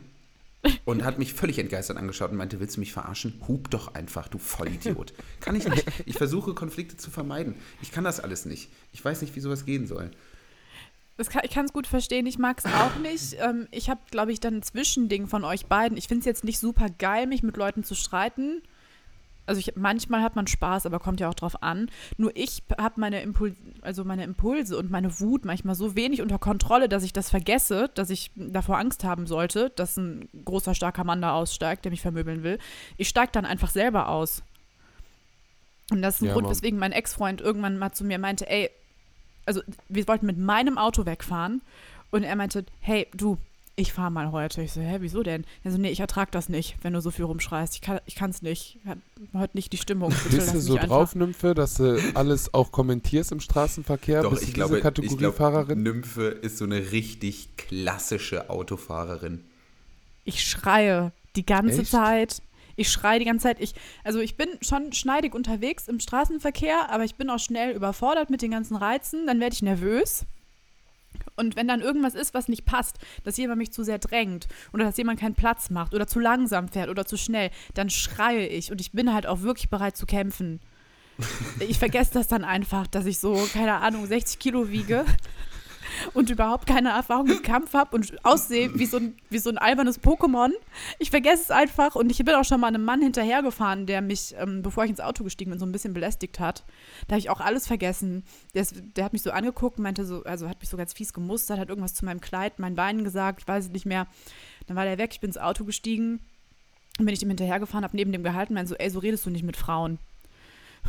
[SPEAKER 1] und hat mich völlig entgeistert angeschaut und meinte, willst du mich verarschen? Hub doch einfach, du Vollidiot. Kann ich nicht. Ich versuche, Konflikte zu vermeiden. Ich kann das alles nicht. Ich weiß nicht, wie sowas gehen soll.
[SPEAKER 2] Kann, ich kann es gut verstehen, ich mag es auch nicht. Ähm, ich habe, glaube ich, dann ein Zwischending von euch beiden. Ich finde es jetzt nicht super geil, mich mit Leuten zu streiten. Also ich, manchmal hat man Spaß, aber kommt ja auch drauf an. Nur ich habe meine, Impul also meine Impulse und meine Wut manchmal so wenig unter Kontrolle, dass ich das vergesse, dass ich davor Angst haben sollte, dass ein großer, starker Mann da aussteigt, der mich vermöbeln will. Ich steige dann einfach selber aus. Und das ist ein
[SPEAKER 3] Ja,
[SPEAKER 2] Grund,
[SPEAKER 3] Mann.
[SPEAKER 2] weswegen mein Ex-Freund irgendwann mal zu mir meinte, ey, also wir wollten mit meinem Auto wegfahren und er meinte, hey, du, ich fahre mal heute. Ich so, hä, wieso denn? Er so, nee, ich ertrag das nicht, wenn du so viel rumschreist. Ich kann ich kann's nicht. Ich hab heute nicht die Stimmung. Bitte
[SPEAKER 3] Bist du
[SPEAKER 2] mich
[SPEAKER 3] so
[SPEAKER 2] einfach.
[SPEAKER 3] drauf, Nymphe, dass du alles auch kommentierst im Straßenverkehr?
[SPEAKER 1] Doch,
[SPEAKER 3] Bist du
[SPEAKER 1] ich
[SPEAKER 3] diese
[SPEAKER 1] glaube,
[SPEAKER 3] Kategorie
[SPEAKER 1] ich glaube,
[SPEAKER 3] Fahrerin?
[SPEAKER 1] Nymphe ist so eine richtig klassische Autofahrerin.
[SPEAKER 2] Ich schreie die ganze
[SPEAKER 3] Echt?
[SPEAKER 2] Zeit. Ich schreie die ganze Zeit. Ich, also ich bin schon schneidig unterwegs im Straßenverkehr, aber ich bin auch schnell überfordert mit den ganzen Reizen. Dann werde ich nervös. Und wenn dann irgendwas ist, was nicht passt, dass jemand mich zu sehr drängt oder dass jemand keinen Platz macht oder zu langsam fährt oder zu schnell, dann schreie ich und ich bin halt auch wirklich bereit zu kämpfen. Ich vergesse das dann einfach, dass ich so, keine Ahnung, 60 Kilo wiege und überhaupt keine Erfahrung mit Kampf habe und aussehe wie so, ein, wie so ein albernes Pokémon. Ich vergesse es einfach und ich bin auch schon mal einem Mann hinterhergefahren, der mich, ähm, bevor ich ins Auto gestiegen bin, so ein bisschen belästigt hat. Da habe ich auch alles vergessen. Der, ist, der, hat mich so angeguckt, meinte so, also hat mich so ganz fies gemustert, hat irgendwas zu meinem Kleid, meinen Beinen gesagt, ich weiß es nicht mehr. Dann war der weg, ich bin ins Auto gestiegen, bin ich ihm hinterhergefahren, habe neben dem gehalten, meinte so, ey, so redest du nicht mit Frauen.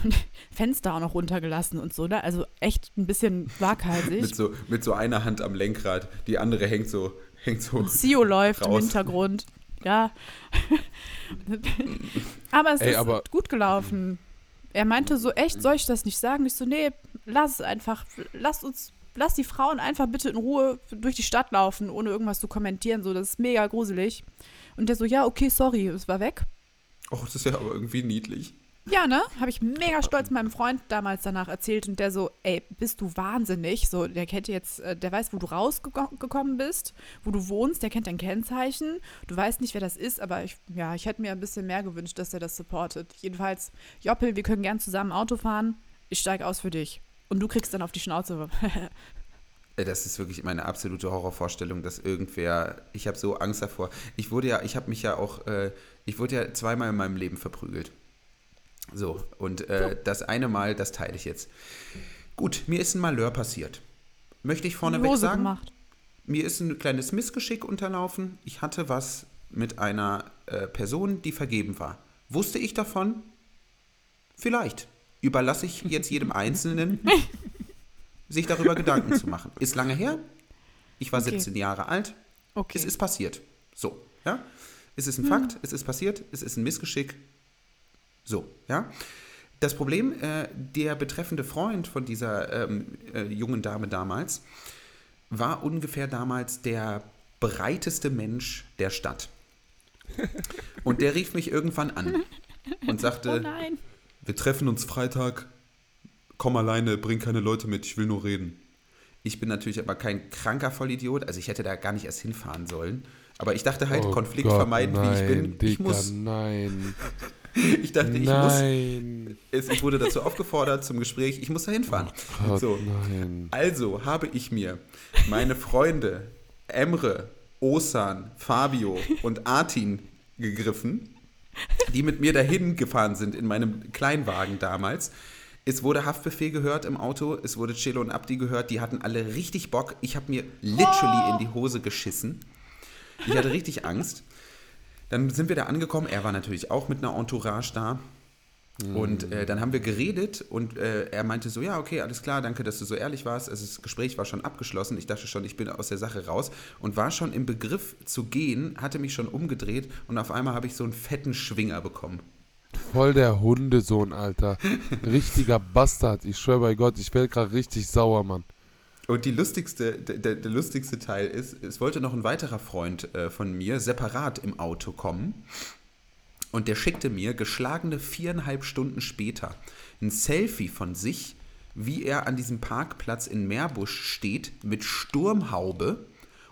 [SPEAKER 2] Fenster auch noch runtergelassen und so, ne? Also echt ein bisschen waghalsig.
[SPEAKER 1] mit, so, mit so einer Hand am Lenkrad, die andere hängt so, hängt so.
[SPEAKER 2] Zio läuft raus. im Hintergrund. Ja. aber es Ey, ist aber gut gelaufen. Er meinte so, echt, soll ich das nicht sagen? Ich so, nee, lass es einfach. Lass uns, lass die Frauen einfach bitte in Ruhe durch die Stadt laufen, ohne irgendwas zu kommentieren. So, das ist mega gruselig. Und der so, ja, okay, sorry, es war weg.
[SPEAKER 1] Oh, das ist ja aber irgendwie niedlich.
[SPEAKER 2] Ja, ne? Habe ich mega stolz meinem Freund damals danach erzählt und der so, ey, bist du wahnsinnig? So, der kennt jetzt, äh, der weiß, wo du rausgekommen bist, wo du wohnst, der kennt dein Kennzeichen. Du weißt nicht, wer das ist, aber ich, ja, ich hätte mir ein bisschen mehr gewünscht, dass er das supportet. Jedenfalls, Joppel, wir können gern zusammen Auto fahren. Ich steige aus für dich. Und du kriegst dann auf die Schnauze.
[SPEAKER 1] Das ist wirklich meine absolute Horrorvorstellung, dass irgendwer. Ich habe so Angst davor. Ich wurde ja, ich habe mich ja auch, äh, ich wurde ja zweimal in meinem Leben verprügelt. So, und äh, das eine Mal, das teile ich jetzt. Gut, mir ist ein Malheur passiert. Möchte ich vorneweg sagen. Gemacht. Mir ist ein kleines Missgeschick unterlaufen. Ich hatte was mit einer äh, Person, die vergeben war. Wusste ich davon? Vielleicht. Überlasse ich jetzt jedem Einzelnen, sich darüber Gedanken zu machen. Ist lange her. Ich war okay. 17 Jahre alt. Okay. Es ist passiert. So, ja. Es ist ein hm. Fakt, es ist passiert, es ist ein Missgeschick, so, ja. Das Problem, äh, der betreffende Freund von dieser ähm, äh, jungen Dame damals war ungefähr damals der breiteste Mensch der Stadt. Und der rief mich irgendwann an und sagte, oh wir treffen uns Freitag, komm alleine, bring keine Leute mit, ich will nur reden. Ich bin natürlich aber kein kranker Vollidiot, also ich hätte da gar nicht erst hinfahren sollen. Aber ich dachte halt, oh Konflikt Gott, vermeiden, nein, wie ich bin.
[SPEAKER 3] Dicker,
[SPEAKER 1] ich muss.
[SPEAKER 3] Nein.
[SPEAKER 1] Ich dachte, ich nein. muss. Ich wurde dazu aufgefordert zum Gespräch, ich muss da hinfahren. Oh Gott, so. Nein. Also habe ich mir meine Freunde Emre, Osan, Fabio und Artin gegriffen, die mit mir dahin gefahren sind in meinem Kleinwagen damals. Es wurde Haftbefehl gehört im Auto, es wurde Cello und Abdi gehört, die hatten alle richtig Bock. Ich habe mir literally in die Hose geschissen. Ich hatte richtig Angst. Dann sind wir da angekommen. Er war natürlich auch mit einer Entourage da. Und äh, dann haben wir geredet und äh, er meinte so, ja, okay, alles klar, danke, dass du so ehrlich warst. Also das Gespräch war schon abgeschlossen. Ich dachte schon, ich bin aus der Sache raus und war schon im Begriff zu gehen, hatte mich schon umgedreht und auf einmal habe ich so einen fetten Schwinger bekommen.
[SPEAKER 3] Voll der Hundesohn, Alter. Richtiger Bastard. Ich schwöre bei Gott, ich werde gerade richtig sauer, Mann.
[SPEAKER 1] Und die lustigste, der, der, lustigste Teil ist, es wollte noch ein weiterer Freund äh, von mir separat im Auto kommen. Und der schickte mir geschlagene viereinhalb Stunden später ein Selfie von sich, wie er an diesem Parkplatz in Meerbusch steht mit Sturmhaube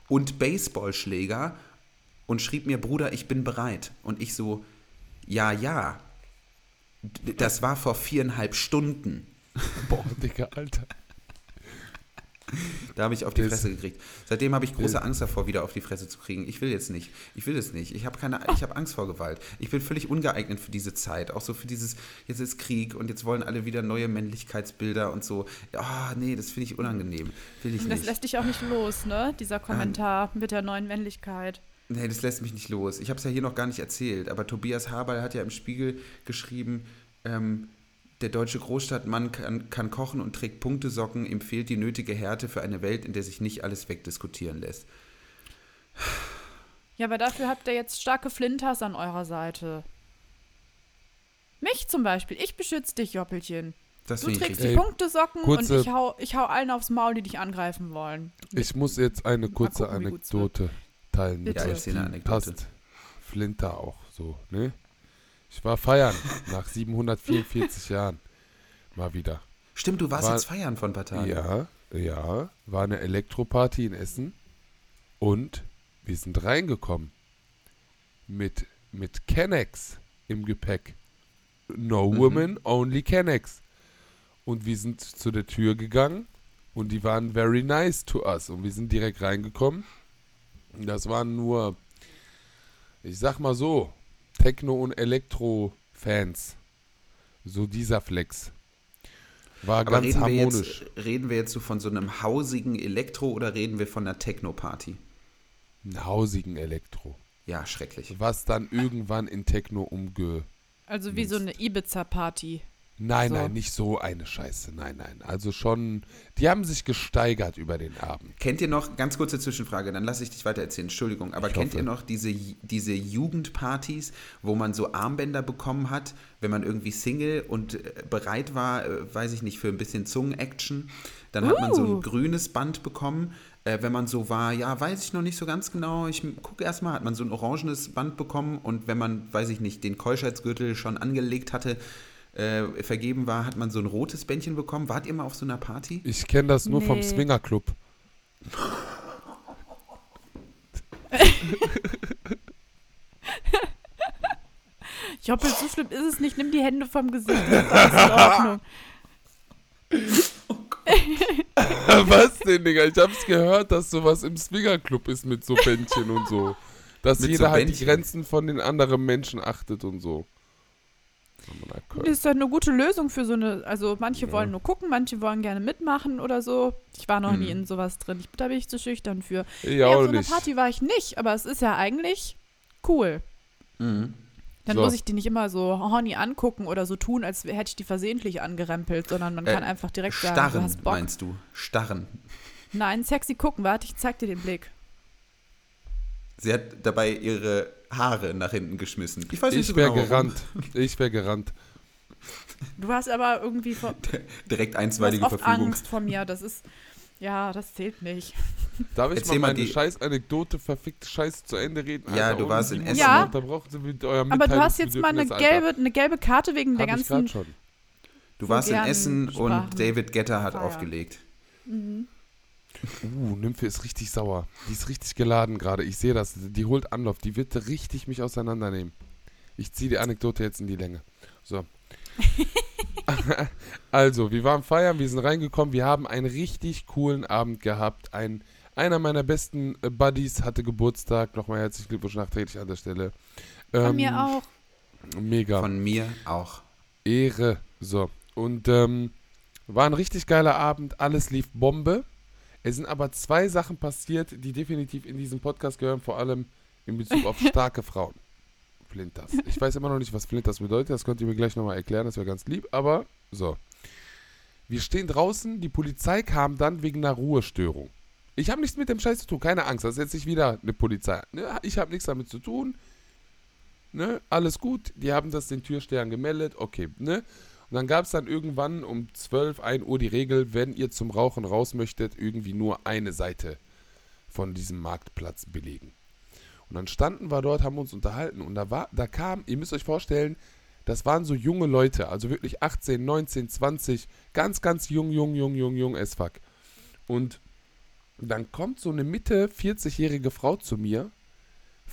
[SPEAKER 1] und Baseballschläger und schrieb mir, Bruder, ich bin bereit. Und ich so, ja, ja, das war vor viereinhalb Stunden.
[SPEAKER 3] Boah, Digga, Alter.
[SPEAKER 1] Da habe ich auf die Fresse gekriegt. Seitdem habe ich große Angst davor, wieder auf die Fresse zu kriegen. Ich will jetzt nicht. Ich will es nicht. Ich habe keine, ich habe Angst vor Gewalt. Ich bin völlig ungeeignet für diese Zeit. Auch so für dieses, jetzt ist Krieg und jetzt wollen alle wieder neue Männlichkeitsbilder und so. Ah, oh, nee, das finde ich unangenehm. Will ich
[SPEAKER 2] das
[SPEAKER 1] nicht.
[SPEAKER 2] lässt dich auch nicht los, ne? Dieser Kommentar ähm, mit der neuen Männlichkeit.
[SPEAKER 1] Nee, das lässt mich nicht los. Ich habe es ja hier noch gar nicht erzählt, aber Tobias Haberl hat ja im Spiegel geschrieben, ähm, der deutsche Großstadtmann kann, kann kochen und trägt Punktesocken, ihm fehlt die nötige Härte für eine Welt, in der sich nicht alles wegdiskutieren lässt.
[SPEAKER 2] Ja, aber dafür habt ihr jetzt starke Flinters an eurer Seite. Mich zum Beispiel. Ich beschütze dich, Joppelchen. Das du trägst die Punktesocken kurze, und ich hau, ich hau allen aufs Maul, die dich angreifen wollen.
[SPEAKER 3] Ich muss jetzt eine kurze gucken, Anekdote teilen.
[SPEAKER 1] Bitte. Ja, eine Anekdote.
[SPEAKER 3] Passt. Flinter auch so, ne? Ich war feiern nach 744 Jahren. Mal wieder.
[SPEAKER 1] Stimmt, du warst war, jetzt feiern von ein paar Tagen.
[SPEAKER 3] Ja, ja. War eine Elektroparty in Essen. Und wir sind reingekommen. Mit, mit Kennex im Gepäck. No mhm. woman, only Kennex. Und wir sind zu der Tür gegangen. Und die waren very nice to us. Und wir sind direkt reingekommen. Das waren nur, ich sag mal so, Techno- und Elektro-Fans. So dieser Flex. War
[SPEAKER 1] Aber
[SPEAKER 3] ganz
[SPEAKER 1] reden wir,
[SPEAKER 3] harmonisch.
[SPEAKER 1] jetzt, reden wir jetzt so von so einem hausigen Elektro oder reden wir von einer Techno-Party?
[SPEAKER 3] Einen hausigen Elektro.
[SPEAKER 1] Ja, schrecklich.
[SPEAKER 3] Was dann irgendwann in Techno umge...
[SPEAKER 2] Also wie so eine Ibiza-Party.
[SPEAKER 3] Nein,
[SPEAKER 2] So.
[SPEAKER 3] nein, nicht so eine Scheiße. Nein, nein. Also schon, die haben sich gesteigert über den Abend.
[SPEAKER 1] Kennt ihr noch, ganz kurze Zwischenfrage, dann lasse ich dich weiter erzählen, Entschuldigung, aber
[SPEAKER 3] Ich
[SPEAKER 1] kennt
[SPEAKER 3] hoffe.
[SPEAKER 1] ihr noch diese, diese Jugendpartys, wo man so Armbänder bekommen hat, wenn man irgendwie Single und äh, bereit war, äh, weiß ich nicht, für ein bisschen Zungen-Action? Dann hat man so
[SPEAKER 2] Uh.
[SPEAKER 1] ein grünes Band bekommen. Äh, wenn man so war, ja, weiß ich noch nicht so ganz genau, ich gucke erstmal, hat man so ein orangenes Band bekommen und wenn man, weiß ich nicht, den Keuschheitsgürtel schon angelegt hatte, äh, vergeben war, hat man so ein rotes Bändchen bekommen. Wart ihr mal auf so einer Party?
[SPEAKER 3] Ich kenne das nur vom
[SPEAKER 2] Nee.
[SPEAKER 3] Swingerclub.
[SPEAKER 2] Joppel, so schlimm ist es nicht. Nimm die Hände vom Gesicht. Das ist alles in Ordnung.
[SPEAKER 3] Was denn, Digga? Ich hab's gehört, dass sowas im Swingerclub ist mit so Bändchen und so. Dass
[SPEAKER 1] Mit
[SPEAKER 3] jeder
[SPEAKER 1] so
[SPEAKER 3] halt die? Grenzen von den anderen Menschen achtet und so.
[SPEAKER 2] Das ist doch eine gute Lösung für so eine. Also, manche
[SPEAKER 3] Ja.
[SPEAKER 2] wollen nur gucken, manche wollen gerne mitmachen oder so. Ich war noch nie
[SPEAKER 1] Hm.
[SPEAKER 2] in sowas drin. Ich, da bin ich zu schüchtern für. Ja, auf
[SPEAKER 3] auch
[SPEAKER 2] so einer. Party war ich nicht, aber es ist ja eigentlich cool.
[SPEAKER 1] Mhm.
[SPEAKER 2] Dann
[SPEAKER 3] So.
[SPEAKER 2] muss ich die nicht immer so horny angucken oder so tun, als hätte ich die versehentlich angerempelt, sondern man
[SPEAKER 1] Äh,
[SPEAKER 2] kann einfach direkt sagen, du
[SPEAKER 1] Starren,
[SPEAKER 2] hast Bock.
[SPEAKER 1] meinst du? Starren.
[SPEAKER 2] Nein, sexy gucken. Warte, ich zeig dir den Blick.
[SPEAKER 1] Sie hat dabei ihre Haare nach hinten geschmissen. Ich weiß nicht
[SPEAKER 3] Ich
[SPEAKER 1] so
[SPEAKER 3] wäre
[SPEAKER 1] genau,
[SPEAKER 3] gerannt. Ich wäre gerannt.
[SPEAKER 2] Du hast aber irgendwie vor,
[SPEAKER 1] Direkt
[SPEAKER 2] du hast
[SPEAKER 1] einstweilige
[SPEAKER 2] oft
[SPEAKER 1] Verfügung.
[SPEAKER 2] Angst vor mir. Das ist, ja, das zählt nicht.
[SPEAKER 3] Darf ich
[SPEAKER 1] Erzähl
[SPEAKER 3] mal meine
[SPEAKER 1] die-
[SPEAKER 3] scheiß-Anekdote, verfickte Scheiße zu Ende reden?
[SPEAKER 1] Ja,
[SPEAKER 3] Alter,
[SPEAKER 1] du warst in Essen,
[SPEAKER 2] Ja.
[SPEAKER 3] man- Da brauchen Sie mit eurem
[SPEAKER 2] Aber du hast jetzt mal eine gelbe, eine gelbe Karte wegen der
[SPEAKER 3] Hab ich
[SPEAKER 2] ganzen.
[SPEAKER 3] grad schon.
[SPEAKER 1] Du warst in Essen
[SPEAKER 2] Sprachen.
[SPEAKER 1] und David Getter hat
[SPEAKER 2] Feiern.
[SPEAKER 1] aufgelegt.
[SPEAKER 3] Uh, Nymphe ist richtig sauer. Die ist richtig geladen gerade. Ich sehe das. Die holt Anlauf. Die wird richtig mich auseinandernehmen. Ich ziehe die Anekdote jetzt in die Länge. So. also, wir waren feiern, wir sind reingekommen, wir haben einen richtig coolen Abend gehabt. Ein, einer meiner besten äh, Buddies hatte Geburtstag. Nochmal herzlichen Glückwunsch nachträglich an der Stelle.
[SPEAKER 2] Von
[SPEAKER 3] Ähm,
[SPEAKER 2] mir auch.
[SPEAKER 3] Mega.
[SPEAKER 1] Von mir auch.
[SPEAKER 3] Ehre. So. Und ähm, war ein richtig geiler Abend. Alles lief Bombe. Es sind aber zwei Sachen passiert, die definitiv in diesem Podcast gehören, vor allem in Bezug auf starke Frauen. Flinters. Ich weiß immer noch nicht, was Flinters bedeutet. Das könnt ihr mir gleich nochmal erklären. Das wäre ganz lieb. Aber so. Wir stehen draußen. Die Polizei kam dann wegen einer Ruhestörung. Ich habe nichts mit dem Scheiß zu tun. Keine Angst. Das ist jetzt nicht wieder eine Polizei. Ne? Ich habe nichts damit zu tun. Ne? Alles gut. Die haben das den Türstehern gemeldet. Okay. Ne? Und dann gab es dann irgendwann um 12, 1 Uhr die Regel, wenn ihr zum Rauchen raus möchtet, irgendwie nur eine Seite von diesem Marktplatz belegen. Und dann standen wir dort, haben uns unterhalten und da war, da kam, ihr müsst euch vorstellen, das waren so junge Leute, also wirklich 18, 19, 20, ganz, ganz jung, jung, jung, jung, jung as fuck. Und dann kommt so eine Mitte 40-jährige Frau zu mir,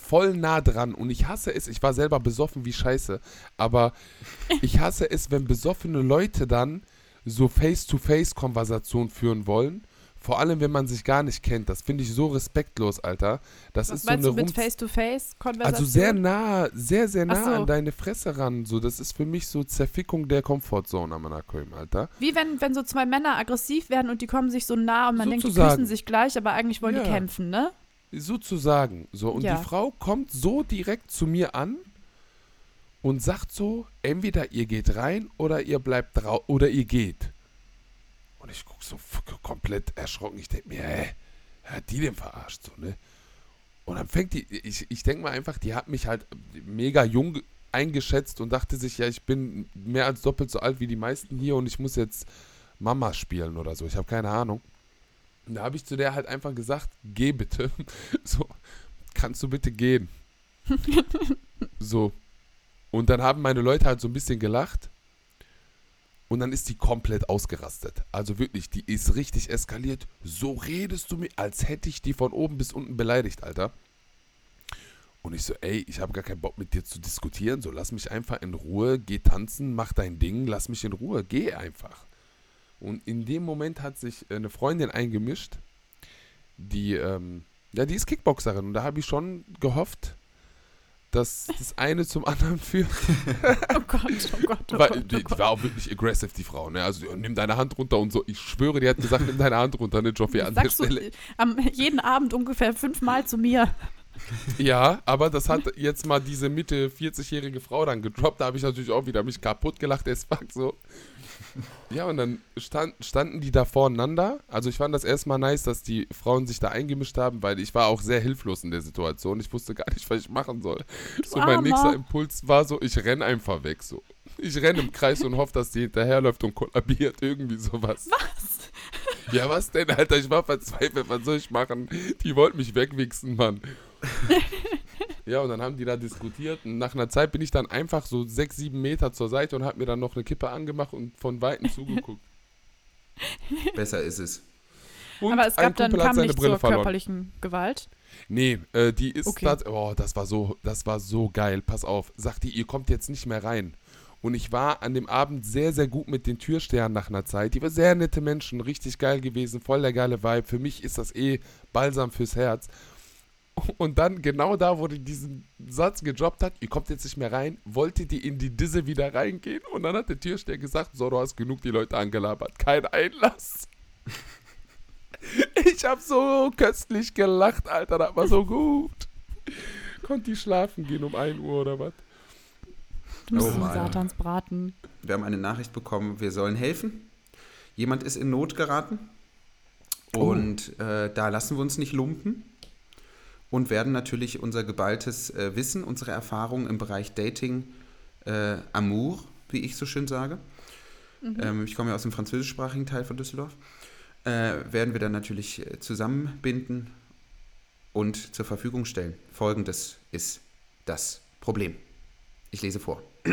[SPEAKER 3] voll nah dran und ich hasse es, ich war selber besoffen wie scheiße, aber ich hasse es, wenn besoffene Leute dann so Face-to-Face-Konversation führen wollen. Vor allem, wenn man sich gar nicht kennt. Das finde ich so respektlos, Alter. Das
[SPEAKER 2] Was
[SPEAKER 3] ist so
[SPEAKER 2] meinst
[SPEAKER 3] eine
[SPEAKER 2] du mit Face-to-Face-Konversation?
[SPEAKER 3] Also sehr nah, sehr, sehr nah
[SPEAKER 2] so.
[SPEAKER 3] an deine Fresse ran. So, das ist für mich so Zerfickung der Komfortzone am Anakoim, Alter.
[SPEAKER 2] Wie wenn, wenn so zwei Männer aggressiv werden und die kommen sich so nah und man denkt, die küssen sich gleich, aber eigentlich wollen
[SPEAKER 3] Ja.
[SPEAKER 2] die kämpfen, ne?
[SPEAKER 3] Sozusagen. So, und
[SPEAKER 2] Ja.
[SPEAKER 3] die Frau kommt so direkt zu mir an und sagt so: entweder ihr geht rein oder ihr bleibt draußen oder ihr geht. Und ich gucke so komplett erschrocken. Ich denke mir, hä, hat die denn verarscht? So, ne? Und dann fängt die, ich, ich denke mal einfach, die hat mich halt mega jung eingeschätzt und dachte sich, ja, ich bin mehr als doppelt so alt wie die meisten hier und ich muss jetzt Mama spielen oder so. Ich habe keine Ahnung. Und da habe ich zu der halt einfach gesagt, geh bitte. So, kannst du bitte gehen? so. Und dann haben meine Leute halt so ein bisschen gelacht. Und dann ist die komplett ausgerastet. Also wirklich, die ist richtig eskaliert. So redest du mir, als hätte ich die von oben bis unten beleidigt, Alter. Und ich so, ey, ich habe gar keinen Bock mit dir zu diskutieren. So, lass mich einfach in Ruhe, geh tanzen, mach dein Ding, lass mich in Ruhe, geh einfach. Und in dem Moment hat sich eine Freundin eingemischt, die, ähm, ja, die ist Kickboxerin. Und da habe ich schon gehofft, dass das eine zum anderen führt.
[SPEAKER 2] Oh Gott, oh Gott, oh
[SPEAKER 3] Weil
[SPEAKER 2] Gott,
[SPEAKER 3] die,
[SPEAKER 2] oh
[SPEAKER 3] die
[SPEAKER 2] Gott.
[SPEAKER 3] war auch wirklich aggressive, die Frau. Ne? Also, nimm deine Hand runter und so. Ich schwöre, die hat gesagt, nimm deine Hand runter, ne, Joffi, an der Stelle.
[SPEAKER 2] am, jeden Abend ungefähr fünfmal zu mir.
[SPEAKER 3] Ja, aber das hat jetzt mal diese Mitte 40-jährige Frau dann gedroppt. Da habe ich natürlich auch wieder mich kaputt gelacht, es fuck so. Ja, und dann stand, standen die da voreinander. Also ich fand das erstmal nice, dass die Frauen sich da eingemischt haben, weil ich war auch sehr hilflos in der Situation. Ich wusste gar nicht, was ich machen soll. So mein
[SPEAKER 2] Armer.
[SPEAKER 3] nächster Impuls war so, ich renn einfach weg so. Ich renne im Kreis und hoffe, dass die hinterherläuft und kollabiert. Irgendwie sowas.
[SPEAKER 2] Was?
[SPEAKER 3] Ja, was denn, Alter? Ich war verzweifelt. Was soll ich machen? Die wollten mich wegwichsen, Mann. ja, und dann haben die da diskutiert. Und nach einer Zeit bin ich dann einfach so sechs, sieben Meter zur Seite und habe mir dann noch eine Kippe angemacht und von Weitem zugeguckt.
[SPEAKER 1] Besser ist es.
[SPEAKER 3] Und
[SPEAKER 2] Aber es gab dann kam
[SPEAKER 3] seine
[SPEAKER 2] nicht
[SPEAKER 3] Brille
[SPEAKER 2] zur
[SPEAKER 3] verloren.
[SPEAKER 2] körperlichen Gewalt.
[SPEAKER 3] Nee, äh, die ist
[SPEAKER 2] Okay.
[SPEAKER 3] das. Oh, das war so, das war so geil. Pass auf. Sagt die, ihr kommt jetzt nicht mehr rein. Und ich war an dem Abend sehr, sehr gut mit den Türstern nach einer Zeit. Die waren sehr nette Menschen, richtig geil gewesen, voll der geile Vibe. Für mich ist das eh Balsam fürs Herz. Und dann genau da, wo die diesen Satz gedroppt hat, ihr kommt jetzt nicht mehr rein, wollte die in die Disse wieder reingehen. Und dann hat der Türsteher gesagt, so, du hast genug die Leute angelabert, kein Einlass. Ich hab so köstlich gelacht, Alter, das war so gut. Konnte die schlafen gehen um 1 Uhr oder was?
[SPEAKER 2] Du musst
[SPEAKER 1] Oh.
[SPEAKER 2] Satans braten.
[SPEAKER 1] Wir haben eine Nachricht bekommen, wir sollen helfen. Jemand ist in Not geraten.
[SPEAKER 3] Oh.
[SPEAKER 1] Und äh, da lassen wir uns nicht lumpen. Und werden natürlich unser geballtes äh, Wissen, unsere Erfahrungen im Bereich Dating, äh, Amour, wie ich so schön sage. Ähm, ich komme ja aus dem französischsprachigen Teil von Düsseldorf. Äh, werden wir dann natürlich äh, zusammenbinden und zur Verfügung stellen. Folgendes ist das Problem. Ich lese vor.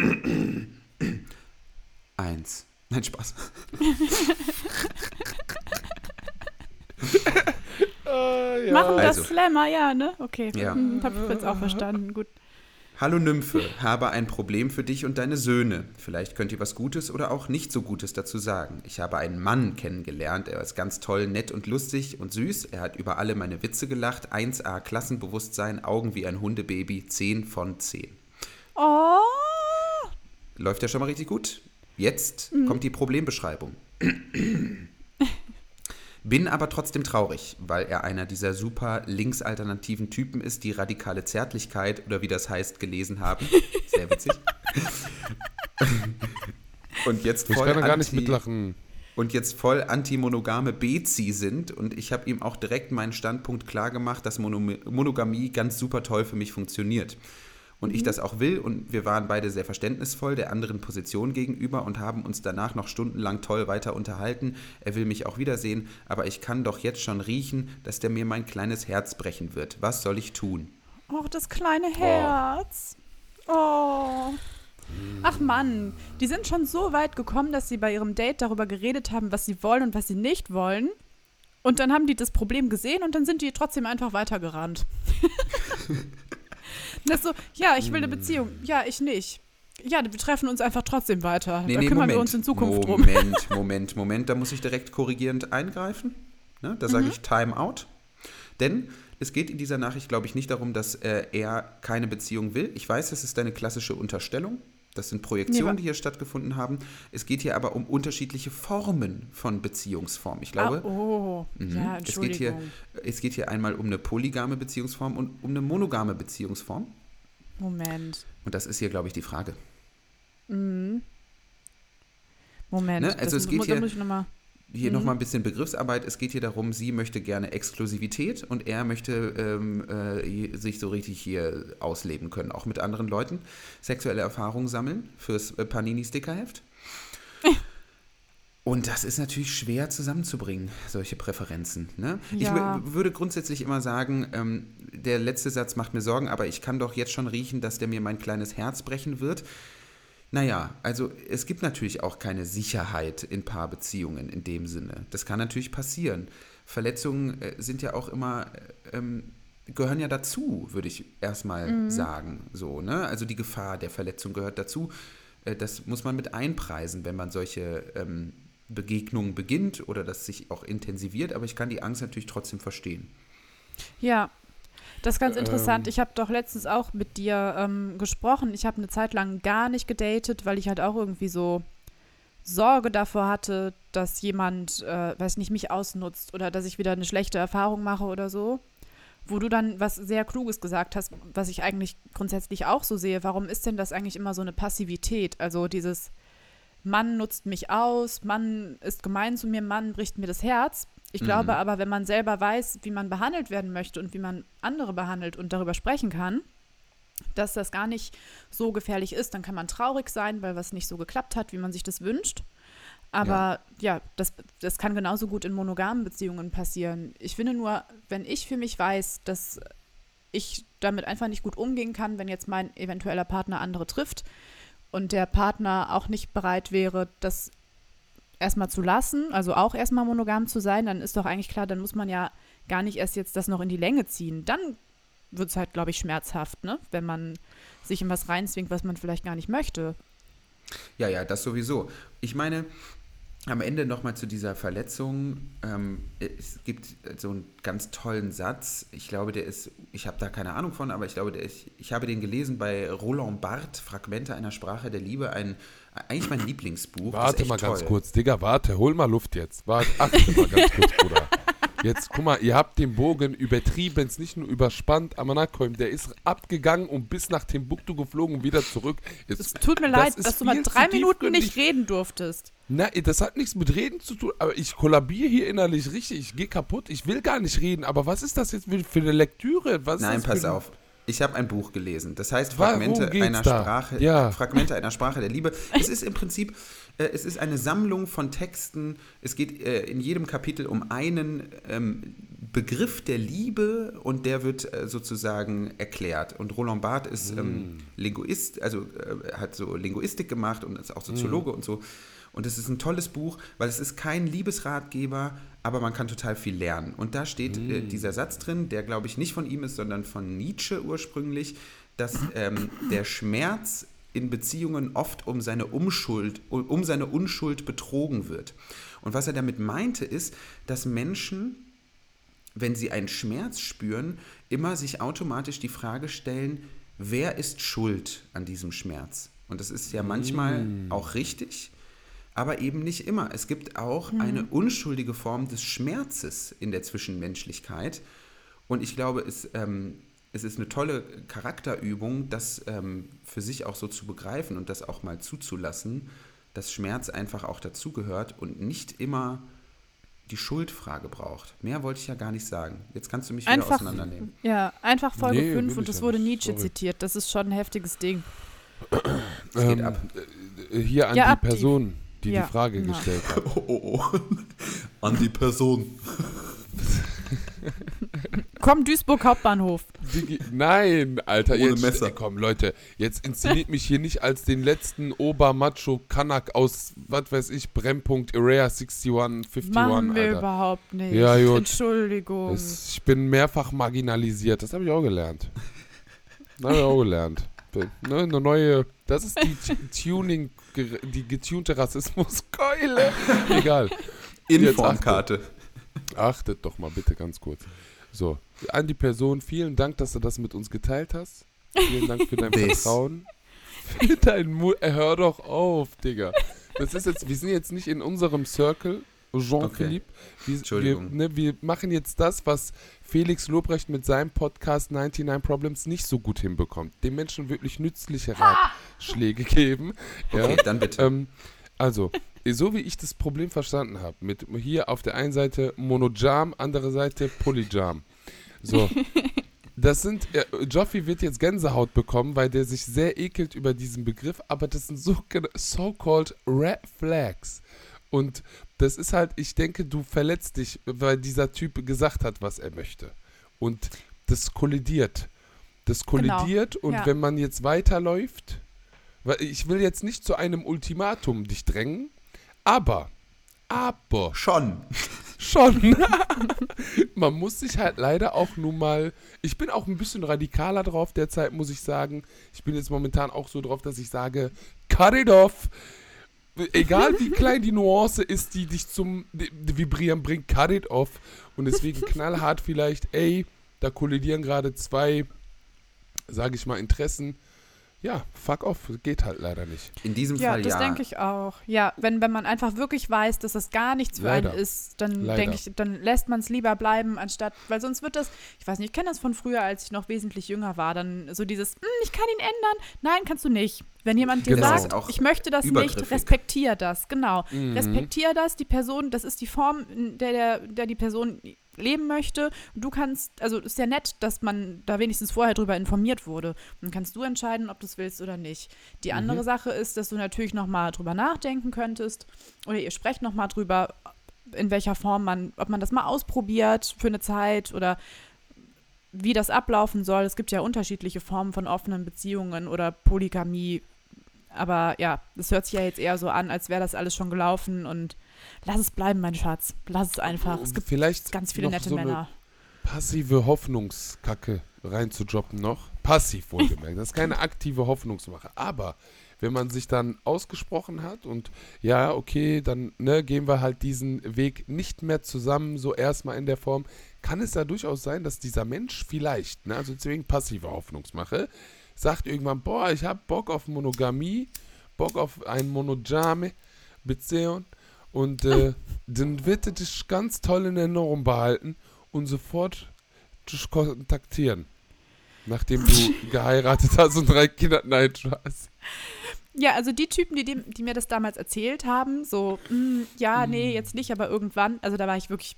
[SPEAKER 1] Eins. Nein, Spaß.
[SPEAKER 3] Äh,
[SPEAKER 2] Machen das
[SPEAKER 1] Also.
[SPEAKER 2] Slammer, ja, ne? Okay.
[SPEAKER 1] Ja.
[SPEAKER 2] Hm, hab ich jetzt auch verstanden. Gut.
[SPEAKER 1] Hallo Nymphe, habe ein Problem für dich und deine Söhne. Vielleicht könnt ihr was Gutes oder auch nicht so Gutes dazu sagen. Ich habe einen Mann kennengelernt. Er ist ganz toll, nett und lustig und süß. Er hat über alle meine Witze gelacht. 1A Klassenbewusstsein, Augen wie ein Hundebaby, 10 von 10.
[SPEAKER 2] Oh.
[SPEAKER 1] Läuft ja schon mal richtig gut. Jetzt kommt die Problembeschreibung. Bin aber trotzdem traurig, weil er einer dieser super linksalternativen Typen ist, die radikale Zärtlichkeit oder wie das heißt gelesen haben. Sehr witzig. Und jetzt
[SPEAKER 3] Ich
[SPEAKER 1] voll
[SPEAKER 3] kann da gar nicht
[SPEAKER 1] anti-
[SPEAKER 3] mitlachen.
[SPEAKER 1] und jetzt voll antimonogame Bezi sind. Und ich habe ihm auch direkt meinen Standpunkt klar gemacht, dass Mono Monogamie ganz super toll für mich funktioniert. Und ich das auch will. Und wir waren beide sehr verständnisvoll der anderen Position gegenüber und haben uns danach noch stundenlang toll weiter unterhalten. Er will mich auch wiedersehen, aber ich kann doch jetzt schon riechen, dass der mir mein kleines Herz brechen wird. Was soll ich tun?
[SPEAKER 2] Oh, das kleine Herz. Oh. Ach Mann, die sind schon so weit gekommen, dass sie bei ihrem Date darüber geredet haben, was sie wollen und was sie nicht wollen. Und dann haben die das Problem gesehen und dann sind die trotzdem einfach weitergerannt. das so, ja, ich will eine Beziehung. Ja, ich nicht. Ja, wir treffen uns einfach trotzdem weiter. da kümmern wir uns in Zukunft drum.
[SPEAKER 1] Moment, Moment, Moment. Da muss ich direkt korrigierend eingreifen. Ne? Da
[SPEAKER 2] Mhm.
[SPEAKER 1] sage ich Time out. Denn es geht in dieser Nachricht, glaube ich, nicht darum, dass äh, er keine Beziehung will. Ich weiß, das ist eine klassische Unterstellung. Das sind Projektionen,
[SPEAKER 2] Nee,
[SPEAKER 1] die hier stattgefunden haben. Es geht hier aber um unterschiedliche Formen von Beziehungsform. Ich glaube,
[SPEAKER 2] ah, oh,
[SPEAKER 1] Mhm.
[SPEAKER 2] ja,
[SPEAKER 1] es, geht hier, es geht hier einmal um eine polygame Beziehungsform und um eine monogame Beziehungsform.
[SPEAKER 2] Moment.
[SPEAKER 1] Und das ist hier, glaube ich, die Frage.
[SPEAKER 2] Mhm. Moment.
[SPEAKER 1] Ne, also es geht
[SPEAKER 2] mu-
[SPEAKER 1] hier-
[SPEAKER 2] ich
[SPEAKER 1] Hier
[SPEAKER 2] Mhm.
[SPEAKER 1] nochmal ein bisschen Begriffsarbeit. Es geht hier darum, sie möchte gerne Exklusivität und er möchte ähm, äh, sich so richtig hier ausleben können, auch mit anderen Leuten. Sexuelle Erfahrungen sammeln fürs äh, Panini-Stickerheft. Und das ist natürlich schwer zusammenzubringen, solche Präferenzen. Ne? Ich
[SPEAKER 2] Ja.
[SPEAKER 1] w- würde grundsätzlich immer sagen, ähm, der letzte Satz macht mir Sorgen, aber ich kann doch jetzt schon riechen, dass der mir mein kleines Herz brechen wird. Naja, also es gibt natürlich auch keine Sicherheit in Paarbeziehungen in dem Sinne. Das kann natürlich passieren. Verletzungen äh, sind ja auch immer, äh, ähm, gehören ja dazu, würde ich erstmal sagen. So, ne? Also die Gefahr der Verletzung gehört dazu. Äh, das muss man mit einpreisen, wenn man solche ähm, Begegnung beginnt oder das sich auch intensiviert, aber ich kann die Angst natürlich trotzdem verstehen.
[SPEAKER 2] Ja, das ist ganz interessant.
[SPEAKER 3] Ähm.
[SPEAKER 2] Ich habe doch letztens auch mit dir ähm, gesprochen. Ich habe eine Zeit lang gar nicht gedatet, weil ich halt auch irgendwie so Sorge davor hatte, dass jemand, äh, weiß nicht, mich ausnutzt oder dass ich wieder eine schlechte Erfahrung mache oder so. Wo du dann was sehr Kluges gesagt hast, was ich eigentlich grundsätzlich auch so sehe. Warum ist denn das eigentlich immer so eine Passivität? Also dieses Mann nutzt mich aus, Mann ist gemein zu mir, Mann bricht mir das Herz. Ich
[SPEAKER 1] Mhm.
[SPEAKER 2] glaube aber, wenn man selber weiß, wie man behandelt werden möchte und wie man andere behandelt und darüber sprechen kann, dass das gar nicht so gefährlich ist, dann kann man traurig sein, weil was nicht so geklappt hat, wie man sich das wünscht. Aber ja, das, das kann genauso gut in monogamen Beziehungen passieren. Ich finde nur, wenn ich für mich weiß, dass ich damit einfach nicht gut umgehen kann, wenn jetzt mein eventueller Partner andere trifft und der Partner auch nicht bereit wäre, das erstmal zu lassen, also auch erstmal monogam zu sein, dann ist doch eigentlich klar, dann muss man ja gar nicht erst jetzt das noch in die Länge ziehen. Dann wird es halt, glaube ich, schmerzhaft, ne? Wenn man sich in was reinzwingt, was man vielleicht gar nicht möchte.
[SPEAKER 1] Ja, ja, das sowieso. Ich meine, am Ende nochmal zu dieser Verletzung. Ähm, es gibt so einen ganz tollen Satz. Ich glaube, der ist, ich habe da keine Ahnung von, aber ich glaube, der ist, ich habe den gelesen bei Roland Barthes, Fragmente einer Sprache der Liebe, ein, eigentlich mein Lieblingsbuch.
[SPEAKER 3] Warte mal ganz
[SPEAKER 1] toll.
[SPEAKER 3] kurz, Digga, warte, hol mal Luft jetzt. Warte, achte mal ganz kurz, Bruder. Jetzt, guck mal, ihr habt den Bogen übertrieben, nicht nur überspannt, Amanakoim, der ist abgegangen und bis nach Timbuktu geflogen und wieder zurück. Jetzt,
[SPEAKER 2] Es tut mir
[SPEAKER 3] das
[SPEAKER 2] leid, dass du mal drei Minuten nicht reden durftest.
[SPEAKER 3] Na, das hat nichts mit Reden zu tun, aber ich kollabiere hier innerlich richtig, ich gehe kaputt, ich will gar nicht reden, aber was ist das jetzt für eine Lektüre? Was
[SPEAKER 1] Nein, pass auf. Ich habe ein Buch gelesen. Das heißt Fragmente einer
[SPEAKER 3] da?
[SPEAKER 1] Sprache.
[SPEAKER 3] Ja.
[SPEAKER 1] Fragmente einer Sprache der Liebe. Es ist im Prinzip, es ist eine Sammlung von Texten. Es geht äh, in jedem Kapitel um einen ähm, Begriff der Liebe und der wird äh, sozusagen erklärt. Und Roland Barthes ist ähm, Linguist, also äh, hat so Linguistik gemacht und ist auch Soziologe
[SPEAKER 3] Mm.
[SPEAKER 1] und so. Und es ist ein tolles Buch, weil es ist kein Liebesratgeber, aber man kann total viel lernen. Und da steht äh,
[SPEAKER 3] Mm.
[SPEAKER 1] dieser Satz drin, der glaube ich nicht von ihm ist, sondern von Nietzsche ursprünglich, dass ähm, der Schmerz in Beziehungen oft um seine Umschuld, um seine Unschuld betrogen wird. Und was er damit meinte, ist, dass Menschen, wenn sie einen Schmerz spüren, immer sich automatisch die Frage stellen, wer ist schuld an diesem Schmerz? Und das ist ja manchmal auch richtig, aber eben nicht immer. Es gibt auch eine unschuldige Form des Schmerzes in der Zwischenmenschlichkeit. Und ich glaube, es, ähm, es ist eine tolle Charakterübung, das ähm, für sich auch so zu begreifen und das auch mal zuzulassen, dass Schmerz einfach auch dazugehört und nicht immer die Schuldfrage braucht. Mehr wollte ich ja gar nicht sagen. Jetzt kannst du mich wieder
[SPEAKER 2] Einfach,
[SPEAKER 1] auseinandernehmen.
[SPEAKER 2] ja, einfach Folge
[SPEAKER 3] Nee,
[SPEAKER 2] 5
[SPEAKER 3] will
[SPEAKER 2] und es wurde
[SPEAKER 3] nicht.
[SPEAKER 2] Nietzsche
[SPEAKER 3] Sorry.
[SPEAKER 2] zitiert. Das ist schon ein heftiges Ding.
[SPEAKER 1] Es geht
[SPEAKER 3] Ähm,
[SPEAKER 1] ab.
[SPEAKER 3] äh, Hier an
[SPEAKER 2] Ja,
[SPEAKER 3] die
[SPEAKER 2] ab die-
[SPEAKER 3] Person, die
[SPEAKER 2] Ja,
[SPEAKER 3] die Frage
[SPEAKER 2] genau.
[SPEAKER 3] gestellt hat.
[SPEAKER 1] Oh, oh, oh. An die Person.
[SPEAKER 2] Komm, Duisburg Hauptbahnhof.
[SPEAKER 3] Digi Nein, Alter,
[SPEAKER 1] Ohne
[SPEAKER 3] jetzt,
[SPEAKER 1] Messer.
[SPEAKER 3] Komm, Leute, jetzt inszeniert mich hier nicht als den letzten Obermacho Kanak aus, was weiß ich, Brennpunkt Area 61, 51,
[SPEAKER 2] Machen wir
[SPEAKER 3] Alter.
[SPEAKER 2] überhaupt nicht.
[SPEAKER 3] Ja, gut.
[SPEAKER 2] Entschuldigung.
[SPEAKER 3] Das, ich bin mehrfach marginalisiert, das habe ich auch gelernt. Das habe ich auch gelernt. Ne, eine neue, das ist die Tu- Tuning, die getunte Rassismuskeule. Egal.
[SPEAKER 1] Informkarte.
[SPEAKER 3] Achtet doch mal bitte ganz kurz. So, an die Person, vielen Dank, dass du das mit uns geteilt hast. Vielen Dank für dein. Vertrauen. Für dein Mu äh, Hör doch auf, Digga. Das ist jetzt, wir sind jetzt nicht in unserem Circle, Jean-Philippe. Wir, wir,
[SPEAKER 1] Entschuldigung.
[SPEAKER 3] ne, wir machen jetzt das, was Felix Lobrecht mit seinem Podcast 99 Problems nicht so gut hinbekommt. Den Menschen wirklich nützliche Ratschläge geben. Ja.
[SPEAKER 1] Okay, dann bitte.
[SPEAKER 3] Ähm, also, so wie ich das Problem verstanden habe, mit hier auf der einen Seite Monojam, andere Seite Polyjam. So. Das sind, äh, Joffi wird jetzt Gänsehaut bekommen, weil der sich sehr ekelt über diesen Begriff, aber das sind so so-called Red Flags. Und das ist halt, ich denke, du verletzt dich, weil dieser Typ gesagt hat, was er möchte. Und das kollidiert. Das
[SPEAKER 2] Genau,
[SPEAKER 3] kollidiert und
[SPEAKER 2] ja.
[SPEAKER 3] wenn man jetzt weiterläuft, ich will jetzt nicht zu einem Ultimatum dich drängen, aber, aber
[SPEAKER 1] Schon.
[SPEAKER 3] schon. Man muss sich halt leider auch nun mal. Ich bin auch ein bisschen radikaler drauf derzeit, muss ich sagen. Ich bin jetzt momentan auch so drauf, dass ich sage, cut it off. egal wie klein die Nuance ist, die dich zum Vibrieren bringt, cut it off. Und deswegen knallhart vielleicht, ey, da kollidieren gerade zwei, sage ich mal, Interessen ja, fuck off, geht halt leider nicht.
[SPEAKER 1] In diesem
[SPEAKER 2] ja,
[SPEAKER 1] Fall
[SPEAKER 2] das
[SPEAKER 1] ja.
[SPEAKER 2] denke ich auch. Ja, wenn, wenn man einfach wirklich weiß, dass das gar nichts für
[SPEAKER 3] Leider.
[SPEAKER 2] einen ist, dann denke ich, dann lässt man es lieber bleiben, anstatt, weil sonst wird das, ich weiß nicht, ich kenne das von früher, als ich noch wesentlich jünger war, dann so dieses, "Hm, ich kann ihn ändern. Nein, kannst du nicht. Wenn jemand dir
[SPEAKER 3] Genau.
[SPEAKER 1] Das
[SPEAKER 2] sagt, ich möchte das nicht, respektier das, genau.
[SPEAKER 3] Mhm.
[SPEAKER 2] Respektier das, die Person, das ist die Form, in der, der, der die Person leben möchte. Und du kannst, also ist ja nett, dass man da wenigstens vorher drüber informiert wurde. Dann kannst du entscheiden, ob du es willst oder nicht. Die andere Sache ist, dass du natürlich nochmal drüber nachdenken könntest oder ihr sprecht nochmal drüber, in welcher Form man, ob man das mal ausprobiert für eine Zeit oder wie das ablaufen soll. Es gibt ja unterschiedliche Formen von offenen Beziehungen oder Polygamie. Aber ja, es hört sich ja jetzt eher so an, als wäre das alles schon gelaufen und lass es bleiben, mein Schatz. Lass es einfach. Es gibt
[SPEAKER 3] Vielleicht
[SPEAKER 2] ganz viele nette
[SPEAKER 3] so
[SPEAKER 2] Männer.
[SPEAKER 3] passive Hoffnungskacke reinzudroppen noch. Passiv wohlgemerkt. Das ist keine aktive Hoffnungsmache. Aber wenn man sich dann ausgesprochen hat und ja, okay, dann ne, gehen wir halt diesen Weg nicht mehr zusammen, so erstmal in der Form, kann es da durchaus sein, dass dieser Mensch vielleicht, ne, also deswegen passive Hoffnungsmache, sagt irgendwann, boah, ich habe Bock auf Monogamie, Bock auf ein monogame Beziehung und äh, dann wird er dich ganz toll in Erinnerung behalten und sofort dich kontaktieren. Nachdem du geheiratet hast und drei Kinder. Nein, Spaß.
[SPEAKER 2] Ja, also die Typen, die, dem, die mir das damals erzählt haben, so, "Mm, ja, nee, jetzt nicht, aber irgendwann, also da war ich wirklich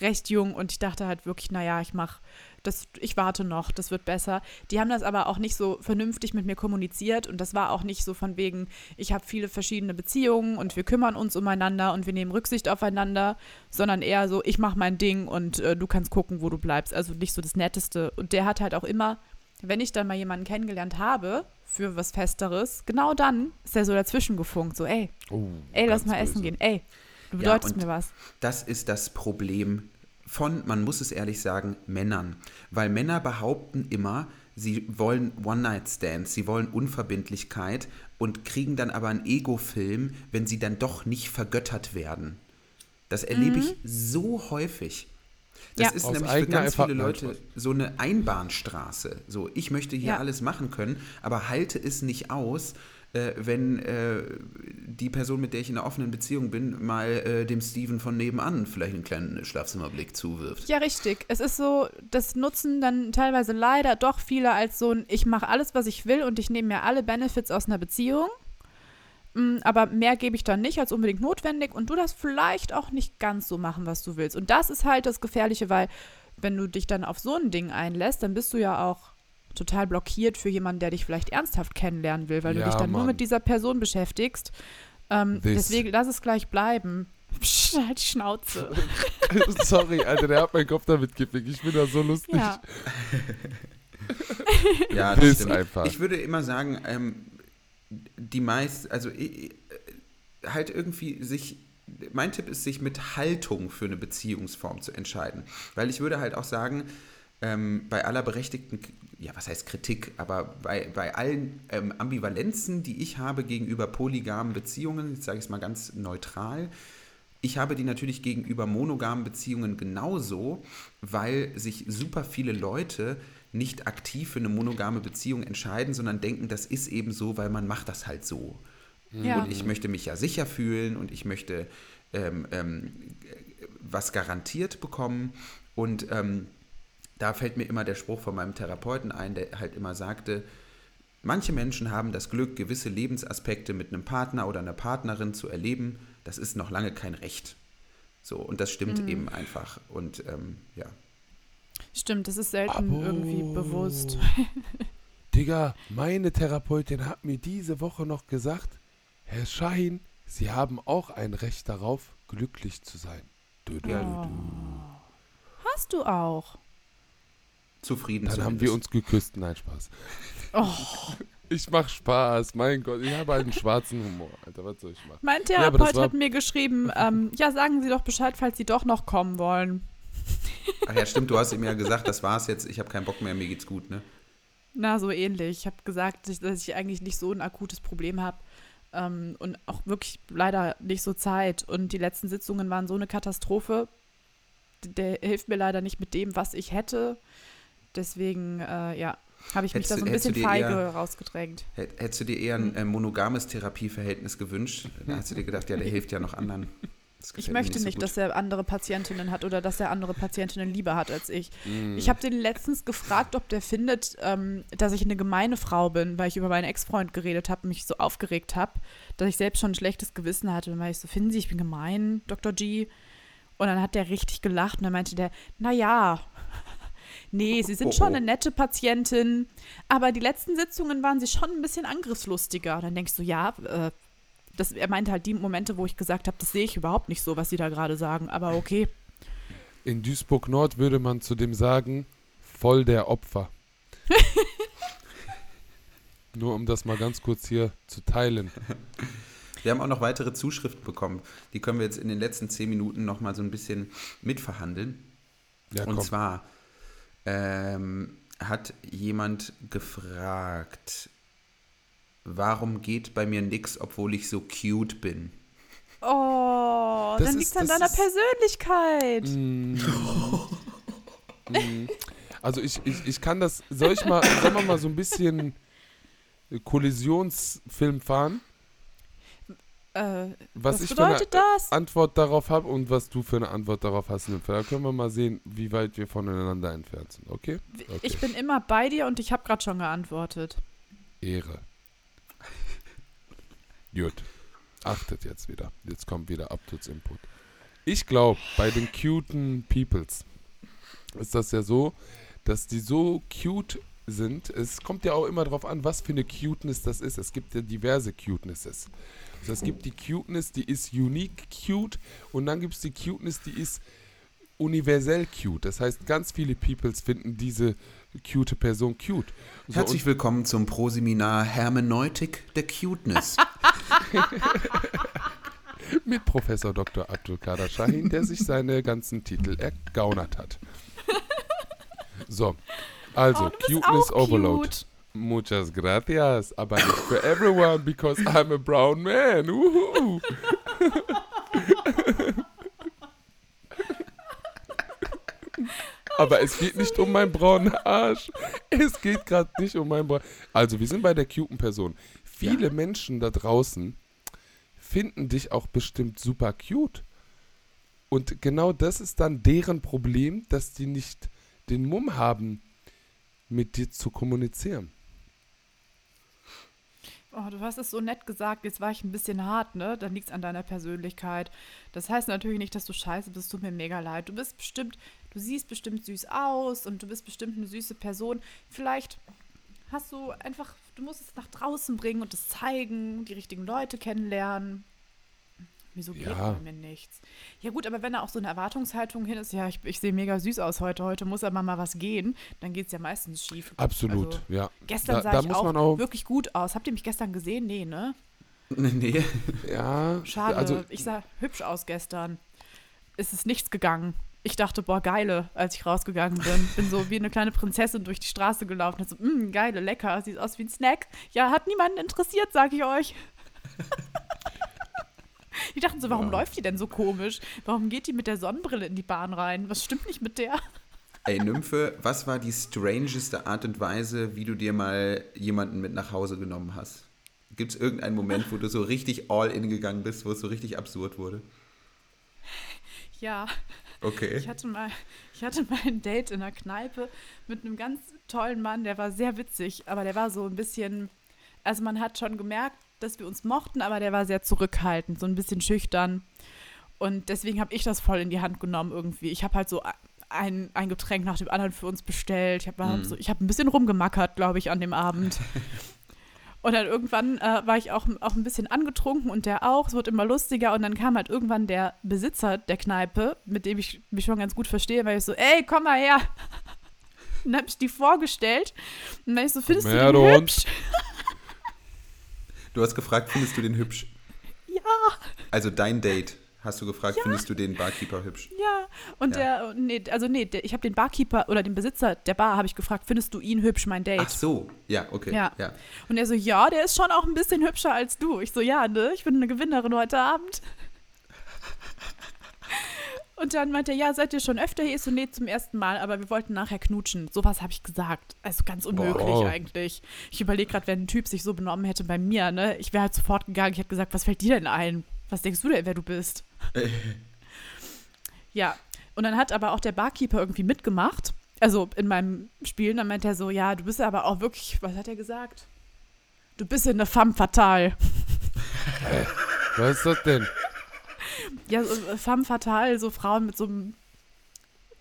[SPEAKER 2] recht jung und ich dachte halt wirklich, naja, ich mach das, ich warte noch, das wird besser. Die haben das aber auch nicht so vernünftig mit mir kommuniziert und das war auch nicht so von wegen, ich habe viele verschiedene Beziehungen und wir kümmern uns umeinander und wir nehmen Rücksicht aufeinander, sondern eher so, ich mache mein Ding und äh, du kannst gucken, wo du bleibst. Also nicht so das Netteste. Und der hat halt auch immer, wenn ich dann mal jemanden kennengelernt habe für was Festeres, genau dann ist er so dazwischen gefunkt, so, ey,
[SPEAKER 3] Oh,
[SPEAKER 2] ey, lass mal essen
[SPEAKER 3] böse.
[SPEAKER 2] gehen, ey, du
[SPEAKER 1] Ja,
[SPEAKER 2] bedeutest
[SPEAKER 1] und-
[SPEAKER 2] mir was.
[SPEAKER 1] Das ist das Problem von, man muss es ehrlich sagen, Männern. Weil Männer behaupten immer, sie wollen One-Night-Stands, sie wollen Unverbindlichkeit und kriegen dann aber einen Ego-Film, wenn sie dann doch nicht vergöttert werden. Das erlebe ich so häufig. Das
[SPEAKER 2] Ja.
[SPEAKER 1] ist
[SPEAKER 3] Aus
[SPEAKER 1] nämlich für ganz viele Leute so eine Einbahnstraße. So, ich möchte hier
[SPEAKER 2] Ja.
[SPEAKER 1] alles machen können, aber halte es nicht aus, äh, wenn äh, die Person, mit der ich in einer offenen Beziehung bin, mal äh, dem Steven von nebenan vielleicht einen kleinen Schlafzimmerblick zuwirft.
[SPEAKER 2] Ja, richtig. Es ist so, das nutzen dann teilweise leider doch viele als so ein, ich mache alles, was ich will und ich nehme mir alle Benefits aus einer Beziehung. Mm, Aber mehr gebe ich dann nicht als unbedingt notwendig und du das vielleicht auch nicht ganz so machen, was du willst. Und das ist halt das Gefährliche, weil wenn du dich dann auf so ein Ding einlässt, dann bist du ja auch total blockiert für jemanden, der dich vielleicht ernsthaft kennenlernen will, weil du
[SPEAKER 3] Ja,
[SPEAKER 2] dich dann nur
[SPEAKER 3] Mann.
[SPEAKER 2] mit dieser Person beschäftigst. Ähm, deswegen lass es gleich bleiben. Psch, halt die Schnauze.
[SPEAKER 3] Sorry, Alter, der hat meinen Kopf damit gefickt. Ich bin da so lustig.
[SPEAKER 2] Ja.
[SPEAKER 1] Ja,
[SPEAKER 3] Das ist einfach.
[SPEAKER 1] Ich würde immer sagen, ähm, die meist, also ich, halt irgendwie sich, mein Tipp ist, sich mit Haltung für eine Beziehungsform zu entscheiden. Weil ich würde halt auch sagen, ähm, bei aller berechtigten, ja, was heißt Kritik, aber bei, bei allen ähm, Ambivalenzen, die ich habe gegenüber polygamen Beziehungen, jetzt sage ich es mal ganz neutral, ich habe die natürlich gegenüber monogamen Beziehungen genauso, weil sich super viele Leute nicht aktiv für eine monogame Beziehung entscheiden, sondern denken, das ist eben so, weil man macht das halt so.
[SPEAKER 2] Ja.
[SPEAKER 1] Und ich möchte mich ja sicher fühlen und ich möchte ähm, ähm, was garantiert bekommen. Und ähm, da fällt mir immer der Spruch von meinem Therapeuten ein, der halt immer sagte, manche Menschen haben das Glück, gewisse Lebensaspekte mit einem Partner oder einer Partnerin zu erleben. Das ist noch lange kein Recht. So, und das stimmt
[SPEAKER 2] Mhm.
[SPEAKER 1] eben einfach. Und ähm, ja.
[SPEAKER 2] Stimmt, das ist selten
[SPEAKER 3] Abo.
[SPEAKER 2] irgendwie bewusst.
[SPEAKER 3] Digga, meine Therapeutin hat mir diese Woche noch gesagt, Herr Schein, Sie haben auch ein Recht darauf, glücklich zu sein. Du, du,
[SPEAKER 1] Ja.
[SPEAKER 3] du, du.
[SPEAKER 2] Hast du auch.
[SPEAKER 1] Zufrieden
[SPEAKER 3] Dann haben
[SPEAKER 1] zumindest.
[SPEAKER 3] wir uns geküsst. Nein, Spaß.
[SPEAKER 2] Oh,
[SPEAKER 3] Ich mach Spaß, mein Gott. Ich habe einen schwarzen Humor, Alter. Was soll ich machen?
[SPEAKER 2] mein
[SPEAKER 3] Ja,
[SPEAKER 2] Therapeut
[SPEAKER 3] war-
[SPEAKER 2] hat mir geschrieben, ähm, ja, sagen Sie doch Bescheid, falls Sie doch noch kommen wollen.
[SPEAKER 1] Ach ja, stimmt, du hast ihm ja gesagt, das war's jetzt, ich habe keinen Bock mehr, mir geht's gut, ne?
[SPEAKER 2] Na, so ähnlich. Ich habe gesagt, dass ich, eigentlich nicht so ein akutes Problem habe. ähm, und auch wirklich leider nicht so Zeit. Und die letzten Sitzungen waren so eine Katastrophe. Der hilft mir leider nicht mit dem, was ich hätte. Deswegen, äh, ja, habe ich mich
[SPEAKER 1] Hättest
[SPEAKER 2] da
[SPEAKER 1] du-
[SPEAKER 2] so ein bisschen feige
[SPEAKER 1] eher-
[SPEAKER 2] rausgedrängt.
[SPEAKER 1] Hätt- Hättest du dir eher ein äh, monogames Therapieverhältnis gewünscht? Dann hast du dir gedacht, ja, der hilft ja noch anderen.
[SPEAKER 2] Ich möchte
[SPEAKER 1] so
[SPEAKER 2] nicht, dass er andere Patientinnen hat oder dass er andere Patientinnen lieber hat als ich.
[SPEAKER 3] Mm.
[SPEAKER 2] Ich habe den letztens gefragt, ob der findet, ähm, dass ich eine gemeine Frau bin, weil ich über meinen Ex-Freund geredet habe und mich so aufgeregt habe, dass ich selbst schon ein schlechtes Gewissen hatte. Und dann war ich so, finden Sie, ich bin gemein, Dr. G? Und dann hat der richtig gelacht und dann meinte der, naja, nee, Sie sind
[SPEAKER 1] Oh,
[SPEAKER 2] schon
[SPEAKER 1] oh.
[SPEAKER 2] eine nette Patientin, aber die letzten Sitzungen waren Sie schon ein bisschen angriffslustiger. Und dann denkst du, ja, äh, das, er meinte halt die Momente, wo ich gesagt habe, das sehe ich überhaupt nicht so, was Sie da gerade sagen, aber okay.
[SPEAKER 3] In Duisburg Nord würde man zu dem sagen, voll der Opfer. Nur um das mal ganz kurz hier zu teilen.
[SPEAKER 1] Wir haben auch noch weitere Zuschriften bekommen. Die können wir jetzt in den letzten zehn Minuten noch mal so ein bisschen mitverhandeln.
[SPEAKER 3] Ja,
[SPEAKER 1] Und
[SPEAKER 3] komm.
[SPEAKER 1] zwar ähm, hat jemand gefragt, warum geht bei mir nix, obwohl ich so cute bin?
[SPEAKER 2] Oh,
[SPEAKER 3] Das
[SPEAKER 2] dann liegt es an deiner
[SPEAKER 3] ist-
[SPEAKER 2] Persönlichkeit.
[SPEAKER 3] Mm. Mm. Also ich, ich, ich kann das, soll ich mal, sollen wir mal so ein bisschen Kollisionsfilm fahren?
[SPEAKER 2] Äh,
[SPEAKER 3] Was,
[SPEAKER 2] was
[SPEAKER 3] ich für eine
[SPEAKER 2] bedeutet das?
[SPEAKER 3] Antwort darauf habe und was du für eine Antwort darauf hast. Da können wir mal sehen, wie weit wir voneinander entfernt sind, okay? okay.
[SPEAKER 2] Ich bin immer bei dir und ich habe gerade schon geantwortet.
[SPEAKER 3] Ehre. Gut. Achtet jetzt wieder. Jetzt kommt wieder Uptuts Input. Ich glaube, bei den cuten Peoples ist das ja so, dass die so cute sind. Es kommt ja auch immer darauf an, was für eine Cuteness das ist. Es gibt ja diverse Cutenesses. Also es gibt die Cuteness, die ist unique cute und dann gibt es die Cuteness, die ist universell cute. Das heißt, ganz viele Peoples finden diese cute Person cute. So,
[SPEAKER 1] Herzlich willkommen zum Proseminar Hermeneutik der Cuteness.
[SPEAKER 3] mit Professor Dr. Abdul Kader Shahin, der sich seine ganzen Titel ergaunert hat. So, also,
[SPEAKER 2] Oh,
[SPEAKER 3] Cuteness Overload.
[SPEAKER 2] cute.
[SPEAKER 3] Muchas gracias, aber nicht für everyone, because I'm a brown man. Uhu. aber es geht nicht um meinen braunen Arsch. Es geht gerade nicht um meinen braunen Also, wir sind bei der cuten Person. Viele Menschen da draußen finden dich auch bestimmt super cute. Und genau das ist dann deren Problem, dass die nicht den Mumm haben, mit dir zu kommunizieren.
[SPEAKER 2] Oh, du hast es so nett gesagt, jetzt war ich ein bisschen hart, ne? Dann liegt es an deiner Persönlichkeit. Das heißt natürlich nicht, dass du scheiße bist, tut mir mega leid. Du bist bestimmt, du siehst bestimmt süß aus und du bist bestimmt eine süße Person. Vielleicht hast du einfach, du musst es nach draußen bringen und es zeigen, die richtigen Leute kennenlernen. Wieso geht
[SPEAKER 3] Ja.
[SPEAKER 2] bei mir nichts? Ja gut, aber wenn da auch so eine Erwartungshaltung hin ist, ja, ich, ich sehe mega süß aus heute, heute muss aber mal was gehen, dann geht es ja meistens schief.
[SPEAKER 3] Absolut,
[SPEAKER 2] Also,
[SPEAKER 3] ja.
[SPEAKER 2] Gestern
[SPEAKER 3] Da-
[SPEAKER 2] sah
[SPEAKER 3] da
[SPEAKER 2] ich
[SPEAKER 3] muss
[SPEAKER 2] auch,
[SPEAKER 3] man auch-
[SPEAKER 2] wirklich gut aus. Habt ihr mich gestern gesehen? Nee, ne?
[SPEAKER 1] nee.
[SPEAKER 3] Ja,
[SPEAKER 2] Schade.
[SPEAKER 3] also
[SPEAKER 2] ich sah hübsch aus gestern. Es ist nichts gegangen. Ich dachte, boah, geile, als ich rausgegangen bin. Bin so wie eine kleine Prinzessin durch die Straße gelaufen. Und so, mh, geile, lecker, sieht aus wie ein Snack. Ja, hat niemanden interessiert, sag ich euch. die dachten so, warum
[SPEAKER 3] Ja.
[SPEAKER 2] läuft die denn so komisch? Warum geht die mit der Sonnenbrille in die Bahn rein? Was stimmt nicht mit der?
[SPEAKER 1] Ey, Nymphe, was war die strangeste Art und Weise, wie du dir mal jemanden mit nach Hause genommen hast? Gibt es irgendeinen Moment, wo du so richtig all in gegangen bist, wo es so richtig absurd wurde?
[SPEAKER 2] Ja,
[SPEAKER 1] Okay.
[SPEAKER 2] Ich hatte mal, ich hatte mal ein Date in einer Kneipe mit einem ganz tollen Mann, der war sehr witzig, aber der war so ein bisschen, also man hat schon gemerkt, dass wir uns mochten, aber der war sehr zurückhaltend, so ein bisschen schüchtern. Und deswegen habe ich das voll in die Hand genommen irgendwie. Ich habe halt so ein, ein Getränk nach dem anderen für uns bestellt. Ich habe
[SPEAKER 1] Mhm.
[SPEAKER 2] so, ich hab ein bisschen rumgemackert, glaube ich, an dem Abend. Und dann irgendwann äh, war ich auch, auch ein bisschen angetrunken und der auch. Es wurde immer lustiger. Und dann kam halt irgendwann der Besitzer der Kneipe, mit dem ich mich schon ganz gut verstehe, weil ich so, ey, komm mal her. Und dann hab ich die vorgestellt. Und dann ich so, findest
[SPEAKER 3] Komm
[SPEAKER 2] du den hübsch?
[SPEAKER 1] Du hast gefragt, findest du den hübsch?
[SPEAKER 2] Ja.
[SPEAKER 1] Also dein Date. hast du gefragt, findest du den Barkeeper hübsch?
[SPEAKER 2] Ja, und
[SPEAKER 1] Ja.
[SPEAKER 2] der, nee, also nee, der, ich habe den Barkeeper oder den Besitzer der Bar habe ich gefragt, findest du ihn hübsch, mein Date?
[SPEAKER 1] Ach so, ja, okay.
[SPEAKER 2] Ja.
[SPEAKER 1] ja.
[SPEAKER 2] Und er so, ja, der ist schon auch ein bisschen hübscher als du. Ich so, ja, ne, ich bin eine Gewinnerin heute Abend. Und dann meinte er, ja, seid ihr schon öfter hier? Ich so, nee, zum ersten Mal, aber wir wollten nachher knutschen. Sowas habe ich gesagt. Also ganz unmöglich
[SPEAKER 3] Boah.
[SPEAKER 2] eigentlich. Ich überlege gerade, wenn ein Typ sich so benommen hätte bei mir, ne, ich wäre halt sofort gegangen. Ich hätte gesagt, was fällt dir denn ein? Was denkst du denn, wer du bist? ja, und dann hat aber auch der Barkeeper irgendwie mitgemacht. Also in meinem Spiel. Und dann meinte er so, ja, du bist aber auch wirklich, was hat er gesagt? Du bist ja eine femme fatale.
[SPEAKER 3] Was ist das denn?
[SPEAKER 2] Ja, so, äh, femme fatale, so Frauen mit so einem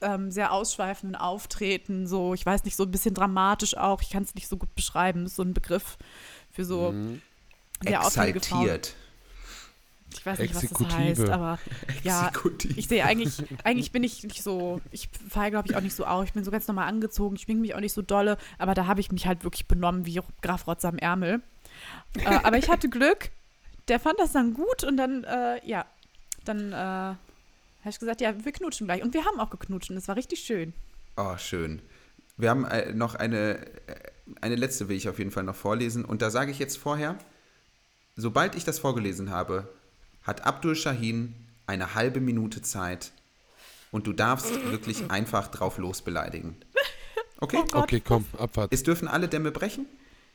[SPEAKER 2] ähm, sehr ausschweifenden Auftreten, so, ich weiß nicht, so ein bisschen dramatisch auch. Ich kann es nicht so gut beschreiben. Das ist so ein Begriff für so
[SPEAKER 3] Mhm.
[SPEAKER 2] sehr.
[SPEAKER 1] Exaltiert.
[SPEAKER 2] Ich weiß nicht, was das
[SPEAKER 3] Exekutive.
[SPEAKER 2] heißt, aber ja,
[SPEAKER 1] Exekutiv.
[SPEAKER 2] ich sehe eigentlich, eigentlich bin ich nicht so, ich falle, glaube ich, auch nicht so auf. Ich bin so ganz normal angezogen, ich schminke mich auch nicht so dolle, aber da habe ich mich halt wirklich benommen wie Graf Rotz am Ärmel. äh, aber ich hatte Glück, der fand das dann gut und dann, äh, ja, dann äh, habe ich gesagt, ja, wir knutschen gleich. Und wir haben auch geknutscht und es war richtig schön.
[SPEAKER 1] Oh, schön. Wir haben äh, noch eine, äh, eine letzte will ich auf jeden Fall noch vorlesen. Und da sage ich jetzt vorher, sobald ich das vorgelesen habe, hat Abdul Shahin eine halbe Minute Zeit und du darfst wirklich einfach drauf losbeleidigen. Okay?
[SPEAKER 2] Oh.
[SPEAKER 3] Okay, komm, Abfahrt.
[SPEAKER 1] Es dürfen alle Dämme brechen.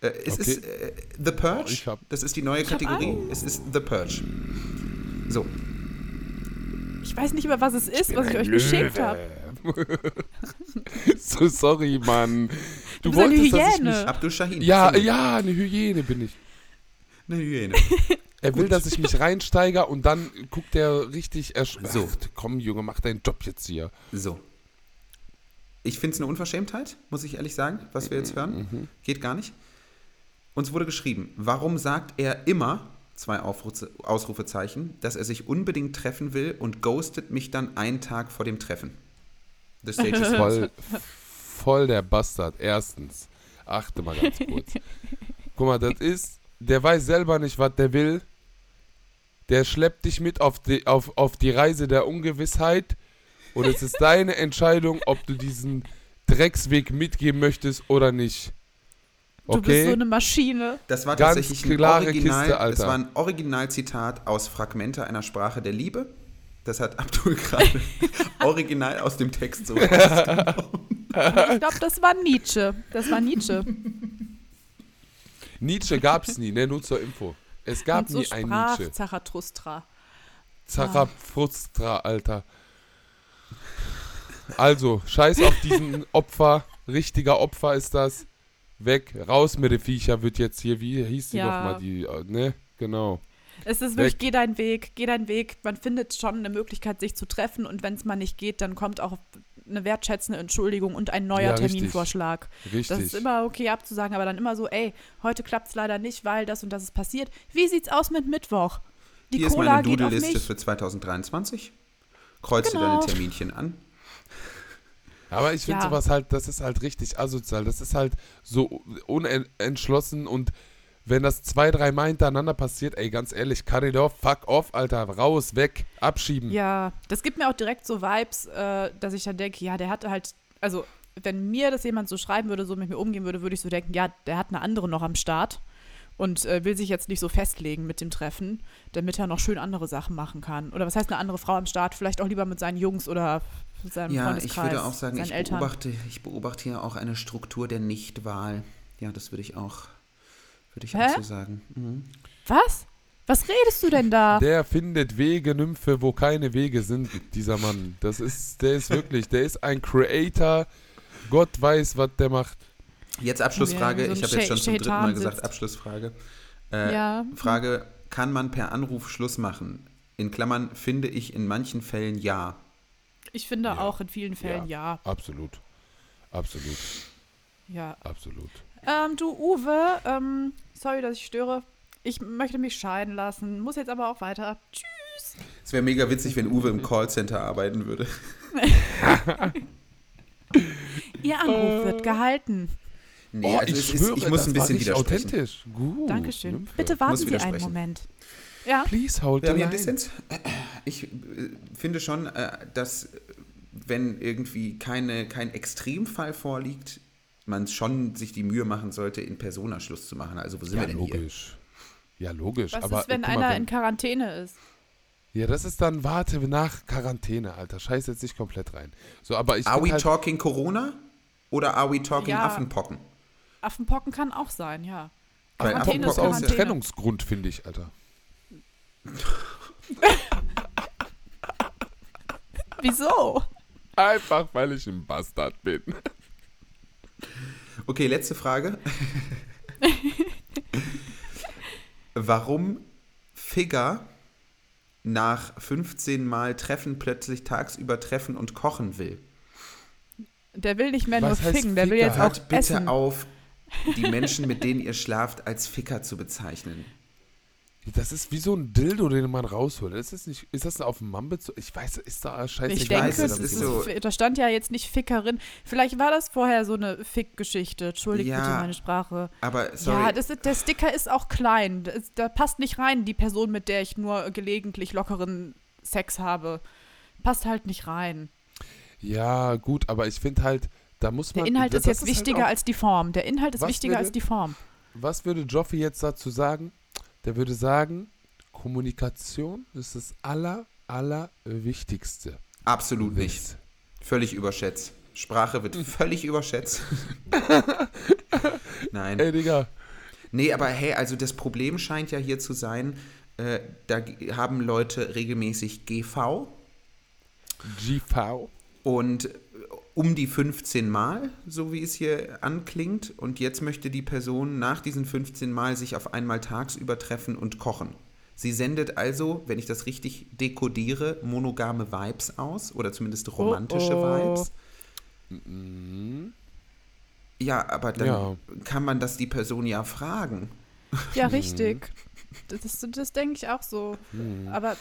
[SPEAKER 1] Äh, es
[SPEAKER 3] Okay.
[SPEAKER 1] ist äh, The Purge.
[SPEAKER 3] Oh, ich hab-
[SPEAKER 1] das ist die neue Kategorie. Es ist The Purge. So,
[SPEAKER 2] Ich weiß nicht mehr, was es ist, was ich euch geschickt habe.
[SPEAKER 3] so sorry, Mann. Du,
[SPEAKER 2] bist eine
[SPEAKER 3] wolltest, dass ich
[SPEAKER 2] Hyäne.
[SPEAKER 3] mich...
[SPEAKER 1] Abdul Shahin.
[SPEAKER 3] Ja, ja, eine Hyäne bin ich.
[SPEAKER 1] Eine Hyäne.
[SPEAKER 3] Er will, dass ich mich reinsteige und dann guckt er richtig erschreckt.
[SPEAKER 1] So.
[SPEAKER 3] Komm, Junge, mach deinen Job jetzt hier.
[SPEAKER 1] So. Ich finde es eine Unverschämtheit, muss ich ehrlich sagen, was wir jetzt hören. Geht gar nicht. Uns wurde geschrieben, warum sagt er immer, zwei Aufrufe, Ausrufezeichen, dass er sich unbedingt treffen will und ghostet mich dann einen Tag vor dem Treffen? The stage is
[SPEAKER 3] Voll, voll der Bastard. Erstens. Achte mal ganz kurz. Guck mal, das ist, der weiß selber nicht, was der will. Der schleppt dich mit auf die, auf, auf die Reise der Ungewissheit. Und es ist deine Entscheidung, ob du diesen Drecksweg mitgehen möchtest oder nicht.
[SPEAKER 2] Du bist so
[SPEAKER 3] Okay?
[SPEAKER 2] eine Maschine.
[SPEAKER 1] Das war
[SPEAKER 3] Ganz
[SPEAKER 1] tatsächlich ein
[SPEAKER 3] klare
[SPEAKER 1] Original,
[SPEAKER 3] Kiste, Alter.
[SPEAKER 1] das war ein Originalzitat aus Fragmente einer Sprache der Liebe. Das hat Abdul gerade original aus dem Text so rausgenommen.
[SPEAKER 2] Ich glaube, das war Nietzsche. Das war Nietzsche.
[SPEAKER 3] Nietzsche gab es nie, ne? Nur zur Info. Es gab
[SPEAKER 2] so
[SPEAKER 3] nie einen Nietzsche.
[SPEAKER 2] Zarathustra.
[SPEAKER 3] Zarathustra, Alter. Also, scheiß auf diesen Opfer. Richtiger Opfer ist das. Weg, raus mit den Viecher wird jetzt hier, wie hieß die
[SPEAKER 2] Ja.
[SPEAKER 3] nochmal, die, äh, ne? Genau.
[SPEAKER 2] Es ist wirklich, geh deinen Weg, geh deinen Weg. Man findet schon eine Möglichkeit, sich zu treffen und wenn es mal nicht geht, dann kommt auch eine wertschätzende Entschuldigung und ein neuer
[SPEAKER 3] Ja.
[SPEAKER 2] Terminvorschlag.
[SPEAKER 3] Richtig.
[SPEAKER 2] Das ist immer okay abzusagen, aber dann immer so, ey, heute klappt es leider nicht, weil das und das ist passiert. Wie sieht's aus mit Mittwoch? Die
[SPEAKER 1] Hier ist
[SPEAKER 2] Cola
[SPEAKER 1] meine
[SPEAKER 2] geht auf
[SPEAKER 1] Doodle-Liste für 2023. Kreuze
[SPEAKER 2] Genau.
[SPEAKER 1] deine Terminchen an.
[SPEAKER 3] Aber ich finde
[SPEAKER 2] Ja.
[SPEAKER 3] sowas halt, das ist halt richtig asozial. Das ist halt so unentschlossen und wenn das zwei, drei Mal hintereinander passiert, ey, ganz ehrlich, off, fuck off, Alter, raus, weg, abschieben.
[SPEAKER 2] Ja, das gibt mir auch direkt so Vibes, äh, dass ich dann denke, ja, der hatte halt, also wenn mir das jemand so schreiben würde, so mit mir umgehen würde, würde ich so denken, ja, der hat eine andere noch am Start und äh, will sich jetzt nicht so festlegen mit dem Treffen, damit er noch schön andere Sachen machen kann. Oder was heißt eine andere Frau am Start? Vielleicht auch lieber mit seinen Jungs oder mit seinem
[SPEAKER 1] Ja, ich
[SPEAKER 2] Freundeskreis,
[SPEAKER 1] würde auch sagen, ich
[SPEAKER 2] Eltern.
[SPEAKER 1] beobachte, ich beobachte hier auch eine Struktur der Nichtwahl. Ja, das würde ich auch, würde ich
[SPEAKER 2] Hä?
[SPEAKER 1] auch so sagen. Mhm.
[SPEAKER 2] Was? Was redest du denn da?
[SPEAKER 3] Der findet Wege, Nymphe, wo keine Wege sind, dieser Mann. Das ist, der ist wirklich, der ist ein Creator. Gott weiß, was der macht.
[SPEAKER 1] Jetzt Abschlussfrage.
[SPEAKER 2] Ja, so
[SPEAKER 1] ich habe jetzt schon zum dritten Mal gesagt
[SPEAKER 2] sitzt.
[SPEAKER 1] Abschlussfrage. Äh,
[SPEAKER 2] Ja.
[SPEAKER 1] Frage, kann man per Anruf Schluss machen? In Klammern finde ich in manchen Fällen ja.
[SPEAKER 2] Ich finde
[SPEAKER 3] Ja.
[SPEAKER 2] auch in vielen Fällen ja.
[SPEAKER 3] Absolut. Absolut.
[SPEAKER 2] Ja.
[SPEAKER 3] Absolut.
[SPEAKER 2] Ähm, du, Uwe, ähm, sorry, dass ich störe. Ich möchte mich scheiden lassen, muss jetzt aber auch weiter. Tschüss.
[SPEAKER 1] Es wäre mega witzig, wenn Uwe im Callcenter arbeiten würde.
[SPEAKER 2] Ihr Anruf wird gehalten.
[SPEAKER 1] Nee,
[SPEAKER 3] oh,
[SPEAKER 1] also
[SPEAKER 3] ich
[SPEAKER 1] es ist,
[SPEAKER 3] schwöre,
[SPEAKER 1] ich muss
[SPEAKER 3] das
[SPEAKER 1] ein bisschen widersprechen.
[SPEAKER 3] authentisch. Gut.
[SPEAKER 2] Dankeschön.
[SPEAKER 3] Nymphe.
[SPEAKER 2] Bitte warten Sie einen. Moment. Ja,
[SPEAKER 3] Please hold the
[SPEAKER 1] hier
[SPEAKER 3] line.
[SPEAKER 1] Dissens. ich äh, finde schon, äh, dass äh, wenn irgendwie keine, kein Extremfall vorliegt, man schon sich die Mühe machen sollte, in Persona Schluss zu machen. Also wo sind
[SPEAKER 3] Ja,
[SPEAKER 1] wir denn hier?
[SPEAKER 3] logisch. Ja, logisch.
[SPEAKER 2] Was
[SPEAKER 3] aber
[SPEAKER 2] ist, wenn
[SPEAKER 3] mal,
[SPEAKER 2] einer
[SPEAKER 3] wenn-
[SPEAKER 2] in Quarantäne ist?
[SPEAKER 3] Ja, das ist dann, warte, nach Quarantäne, Alter. Scheiß jetzt nicht komplett rein. So, aber ich
[SPEAKER 1] Are we
[SPEAKER 3] halt,
[SPEAKER 1] talking Corona oder are we talking
[SPEAKER 2] Ja.
[SPEAKER 1] Affenpocken?
[SPEAKER 2] Affenpocken kann auch sein, ja.
[SPEAKER 1] Weil
[SPEAKER 3] das
[SPEAKER 2] ist
[SPEAKER 3] auch ein. Trennungsgrund, finde ich, Alter.
[SPEAKER 2] Wieso?
[SPEAKER 3] Einfach, weil ich ein Bastard bin.
[SPEAKER 1] Okay, letzte Frage. Warum Figger nach 15 Mal Treffen plötzlich tagsüber treffen und kochen will?
[SPEAKER 2] Der will nicht mehr
[SPEAKER 3] Was
[SPEAKER 2] nur ficken, der will jetzt auch
[SPEAKER 1] Hört bitte
[SPEAKER 2] essen.
[SPEAKER 1] auf, die Menschen, mit denen ihr schlaft, als Ficker zu bezeichnen.
[SPEAKER 3] Das ist wie so ein Dildo, den man rausholt. Ist das, nicht, ist das auf dem Mann bezogen? Ich weiß, ist da scheiße.
[SPEAKER 2] Ich
[SPEAKER 1] weiß,
[SPEAKER 2] denke,
[SPEAKER 1] es
[SPEAKER 2] das
[SPEAKER 1] ist so-
[SPEAKER 2] da stand ja jetzt nicht Fickerin. Vielleicht war das vorher so eine Fick-Geschichte. Entschuldigt
[SPEAKER 1] Ja,
[SPEAKER 2] bitte meine Sprache.
[SPEAKER 1] Aber sorry,
[SPEAKER 2] Ja, das der Sticker ist auch klein. Das, da passt nicht rein, die Person, mit der ich nur gelegentlich lockeren Sex habe. Passt halt nicht rein.
[SPEAKER 3] Ja, gut, aber ich finde halt, da muss man.
[SPEAKER 2] Der Inhalt ist jetzt
[SPEAKER 3] halt
[SPEAKER 2] wichtiger
[SPEAKER 3] auch-
[SPEAKER 2] als die Form. Der Inhalt ist
[SPEAKER 3] Was
[SPEAKER 2] wichtiger
[SPEAKER 3] würde-
[SPEAKER 2] als die Form.
[SPEAKER 3] Was würde Joffi jetzt dazu sagen? Der würde sagen, Kommunikation ist das aller, aller Wichtigste.
[SPEAKER 1] absolut nicht. Völlig überschätzt. Sprache wird völlig überschätzt. Nein.
[SPEAKER 3] Ey, Digga.
[SPEAKER 1] Nee, aber hey, also das Problem scheint ja hier zu sein, äh, da haben Leute regelmäßig GV
[SPEAKER 3] GV.
[SPEAKER 1] und um die 15 Mal, so wie es hier anklingt. Und jetzt möchte die Person nach diesen 15 Mal sich auf einmal tagsüber treffen und kochen. Sie sendet also, wenn ich das richtig dekodiere, monogame Vibes aus oder zumindest romantische
[SPEAKER 2] oh.
[SPEAKER 1] Vibes.
[SPEAKER 3] Mhm.
[SPEAKER 1] Ja, aber dann
[SPEAKER 3] Ja.
[SPEAKER 1] kann man das die Person ja fragen.
[SPEAKER 2] Ja, richtig. Das, das, das denke ich auch so.
[SPEAKER 3] Mhm.
[SPEAKER 2] Aber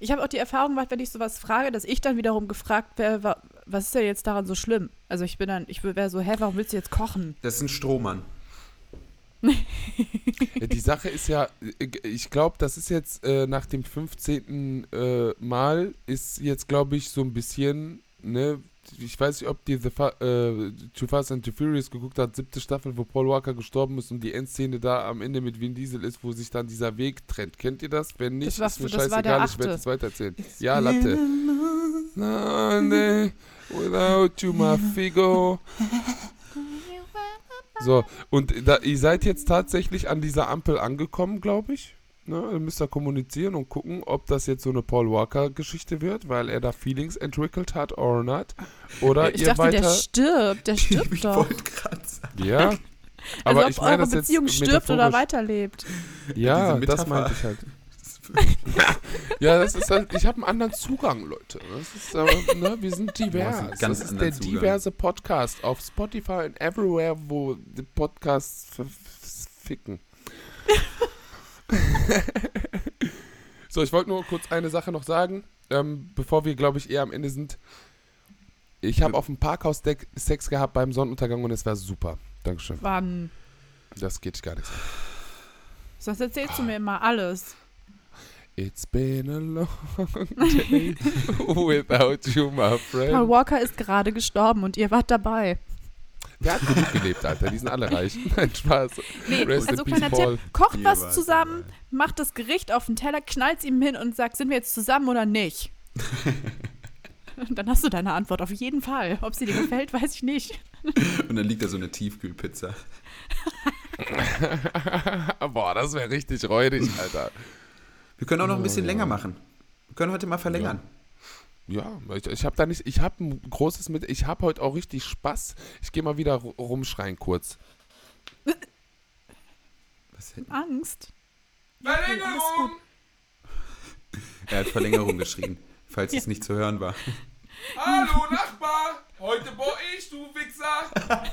[SPEAKER 2] ich habe auch die Erfahrung gemacht, wenn ich sowas frage, dass ich dann wiederum gefragt werde, was ist denn jetzt daran so schlimm? Also ich bin dann, ich wäre so, hä, warum willst du jetzt kochen?
[SPEAKER 1] Das ist ein Strohmann.
[SPEAKER 3] Ja, die Sache ist ja, ich glaube, das ist jetzt äh, nach dem 15. Äh, Mal, ist jetzt, glaube ich, so ein bisschen, ne, ich weiß nicht, ob die The Fa äh, Too Fast and Too Furious geguckt hat, siebte Staffel, wo Paul Walker gestorben ist und die Endszene da am Ende mit Vin Diesel ist, wo sich dann dieser Weg trennt. Kennt ihr das? Wenn nicht,
[SPEAKER 2] Das
[SPEAKER 3] ist mir scheißegal, ich werde es weitererzählen. Ja, Latte. Without you, my figo. So, und da, ihr seid jetzt tatsächlich an dieser Ampel angekommen, glaube ich. Ne, ihr müsst da kommunizieren und gucken, ob das jetzt so eine Paul Walker-Geschichte wird, weil er da Feelings entwickelt hat or not. Oder
[SPEAKER 2] ich
[SPEAKER 3] ihr
[SPEAKER 2] dachte,
[SPEAKER 3] weiter.
[SPEAKER 2] der stirbt, der stirbt
[SPEAKER 1] ich
[SPEAKER 2] doch.
[SPEAKER 1] wollte gerade sagen.
[SPEAKER 3] ja.
[SPEAKER 2] Also
[SPEAKER 3] Aber
[SPEAKER 2] ob
[SPEAKER 3] ich meine
[SPEAKER 2] eure
[SPEAKER 3] das
[SPEAKER 2] Beziehung stirbt oder weiterlebt.
[SPEAKER 3] Ja, das meinte ich halt. Ja, das ist halt, ich habe einen anderen Zugang, Leute. Das ist, äh, ne, wir sind divers.
[SPEAKER 1] einen
[SPEAKER 3] Das
[SPEAKER 1] ganz
[SPEAKER 3] ist der
[SPEAKER 1] Zugang.
[SPEAKER 3] diverse Podcast auf Spotify und everywhere, wo die Podcasts ficken. so, ich wollte nur kurz eine Sache noch sagen, ähm, bevor wir, glaube ich, eher am Ende sind. Ich habe auf dem Parkhaus Sex gehabt beim Sonnenuntergang und es war super. Dankeschön.
[SPEAKER 2] Wann?
[SPEAKER 3] Das geht gar nichts.
[SPEAKER 2] Sonst erzählst du mir immer alles.
[SPEAKER 3] It's been a long day without you, my
[SPEAKER 2] Paul
[SPEAKER 3] friend.
[SPEAKER 2] Walker ist gerade gestorben und ihr wart dabei.
[SPEAKER 3] Der hat genug gelebt, Alter. Die sind alle reich. Nein, Spaß.
[SPEAKER 2] Nee,
[SPEAKER 3] Rest
[SPEAKER 2] also kleiner. Tipp, kocht was zusammen, macht das Gericht auf den Teller, knallt ihm hin und sagt, sind wir jetzt zusammen oder nicht? Dann hast du deine Antwort auf jeden Fall. Ob sie dir gefällt, weiß ich nicht.
[SPEAKER 1] Und dann liegt da so eine Tiefkühlpizza.
[SPEAKER 3] Boah, das wäre richtig räudig, Alter.
[SPEAKER 1] Wir können auch noch ein bisschen
[SPEAKER 3] Oh, ja.
[SPEAKER 1] länger machen. Wir können heute mal verlängern.
[SPEAKER 3] Ja, ich, ich habe da nicht, ich habe ein großes mit, ich habe heute auch richtig Spaß. Ich gehe mal wieder ru- rumschreien kurz.
[SPEAKER 1] Was denn?
[SPEAKER 2] Angst.
[SPEAKER 3] Verlängerung!
[SPEAKER 1] Er hat Verlängerung geschrien, falls
[SPEAKER 2] Ja.
[SPEAKER 1] es nicht zu hören war.
[SPEAKER 3] Hallo Nachbar, heute boah ich, du Wichser.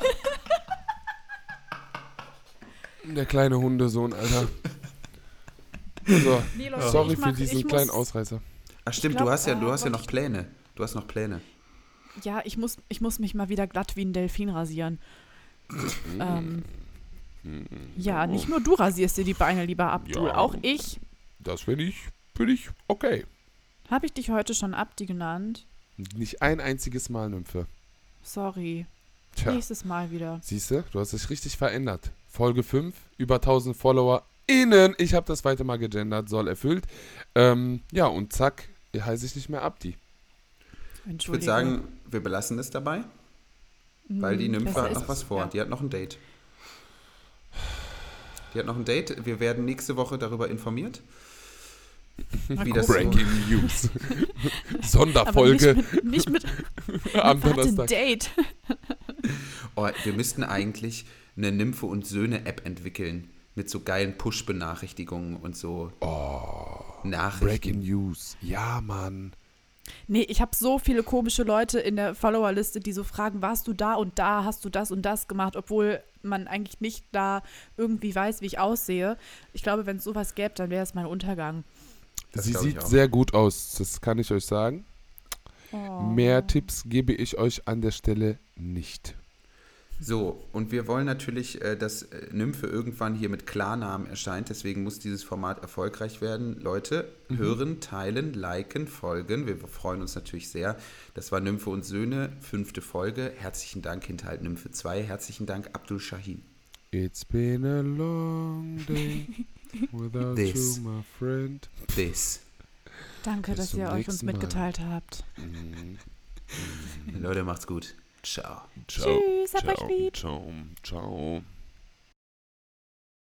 [SPEAKER 3] Der kleine Hundesohn, Alter. So,
[SPEAKER 2] Nee, Leute,
[SPEAKER 3] sorry
[SPEAKER 2] ich
[SPEAKER 3] für diesen
[SPEAKER 2] ich
[SPEAKER 3] kleinen
[SPEAKER 2] muss,
[SPEAKER 3] Ausreißer.
[SPEAKER 1] Ach stimmt,
[SPEAKER 2] glaub,
[SPEAKER 1] du hast ja,
[SPEAKER 2] äh,
[SPEAKER 1] du hast ja noch Pläne. Du hast noch Pläne.
[SPEAKER 2] Ja, ich muss, ich muss mich mal wieder glatt wie ein Delfin rasieren. Ähm, ja, nicht nur du rasierst dir die Beine lieber ab, du,
[SPEAKER 3] Ja.
[SPEAKER 2] auch ich.
[SPEAKER 3] Das finde ich, finde ich okay.
[SPEAKER 2] Habe ich dich heute schon Abdi genannt?
[SPEAKER 3] Nicht ein einziges Mal, Nymphe.
[SPEAKER 2] Sorry.
[SPEAKER 3] Tja,
[SPEAKER 2] Nächstes Mal wieder.
[SPEAKER 3] siehst du, du hast dich richtig verändert. Folge 5, über 1000 Follower innen. Ich habe das zweite Mal gegendert, soll erfüllt. Ähm, ja, und zack, heiße ich nicht mehr Abdi.
[SPEAKER 1] Ich würde sagen, wir belassen es dabei, weil die
[SPEAKER 2] Hm,
[SPEAKER 1] Nymphe hat noch was vor.
[SPEAKER 2] ja.
[SPEAKER 1] Die hat noch ein Date. Die hat noch ein Date. Wir werden nächste Woche darüber informiert.
[SPEAKER 2] Mal
[SPEAKER 1] wie das
[SPEAKER 2] gucken.
[SPEAKER 1] so-
[SPEAKER 3] Breaking News.
[SPEAKER 2] Aber
[SPEAKER 3] Sonderfolge
[SPEAKER 2] nicht mit, nicht mit,
[SPEAKER 3] am Donnerstag.
[SPEAKER 2] Date.
[SPEAKER 1] Oh, wir müssten eigentlich eine Nymphe und Söhne-App entwickeln. Mit so geilen Push-Benachrichtigungen und so Nachrichten.
[SPEAKER 3] Breaking News. Ja, Mann.
[SPEAKER 2] Nee, ich habe so viele komische Leute in der Followerliste, die so fragen, warst du da und da, hast du das und das gemacht, obwohl man eigentlich nicht da irgendwie weiß, wie ich aussehe. Ich glaube, wenn es sowas gäbe, dann wäre es mein Untergang.
[SPEAKER 1] Das
[SPEAKER 3] Sie sieht sehr gut aus, das kann ich euch sagen.
[SPEAKER 2] Oh.
[SPEAKER 3] Mehr Tipps gebe ich euch an der Stelle nicht.
[SPEAKER 1] So, und wir wollen natürlich, äh, dass äh, Nymphe irgendwann hier mit Klarnamen erscheint. Deswegen muss dieses Format erfolgreich werden. Leute, hören, teilen, liken, folgen. Wir freuen uns natürlich sehr. Das war Nymphe und Söhne, fünfte Folge. Herzlichen Dank, Hinterhalt Nymphe 2. Herzlichen Dank, Abdul Shahin.
[SPEAKER 3] It's been a long day without
[SPEAKER 1] This.
[SPEAKER 3] you, my friend.
[SPEAKER 1] This.
[SPEAKER 2] Danke,
[SPEAKER 3] Bis
[SPEAKER 2] dass ihr euch uns
[SPEAKER 3] nächsten Mal.
[SPEAKER 2] mitgeteilt habt.
[SPEAKER 1] Leute, macht's gut. Ciao.
[SPEAKER 3] Ciao.
[SPEAKER 2] Tschüss, hab euch
[SPEAKER 3] ciao,
[SPEAKER 2] lieb.
[SPEAKER 3] Ciao. Ciao.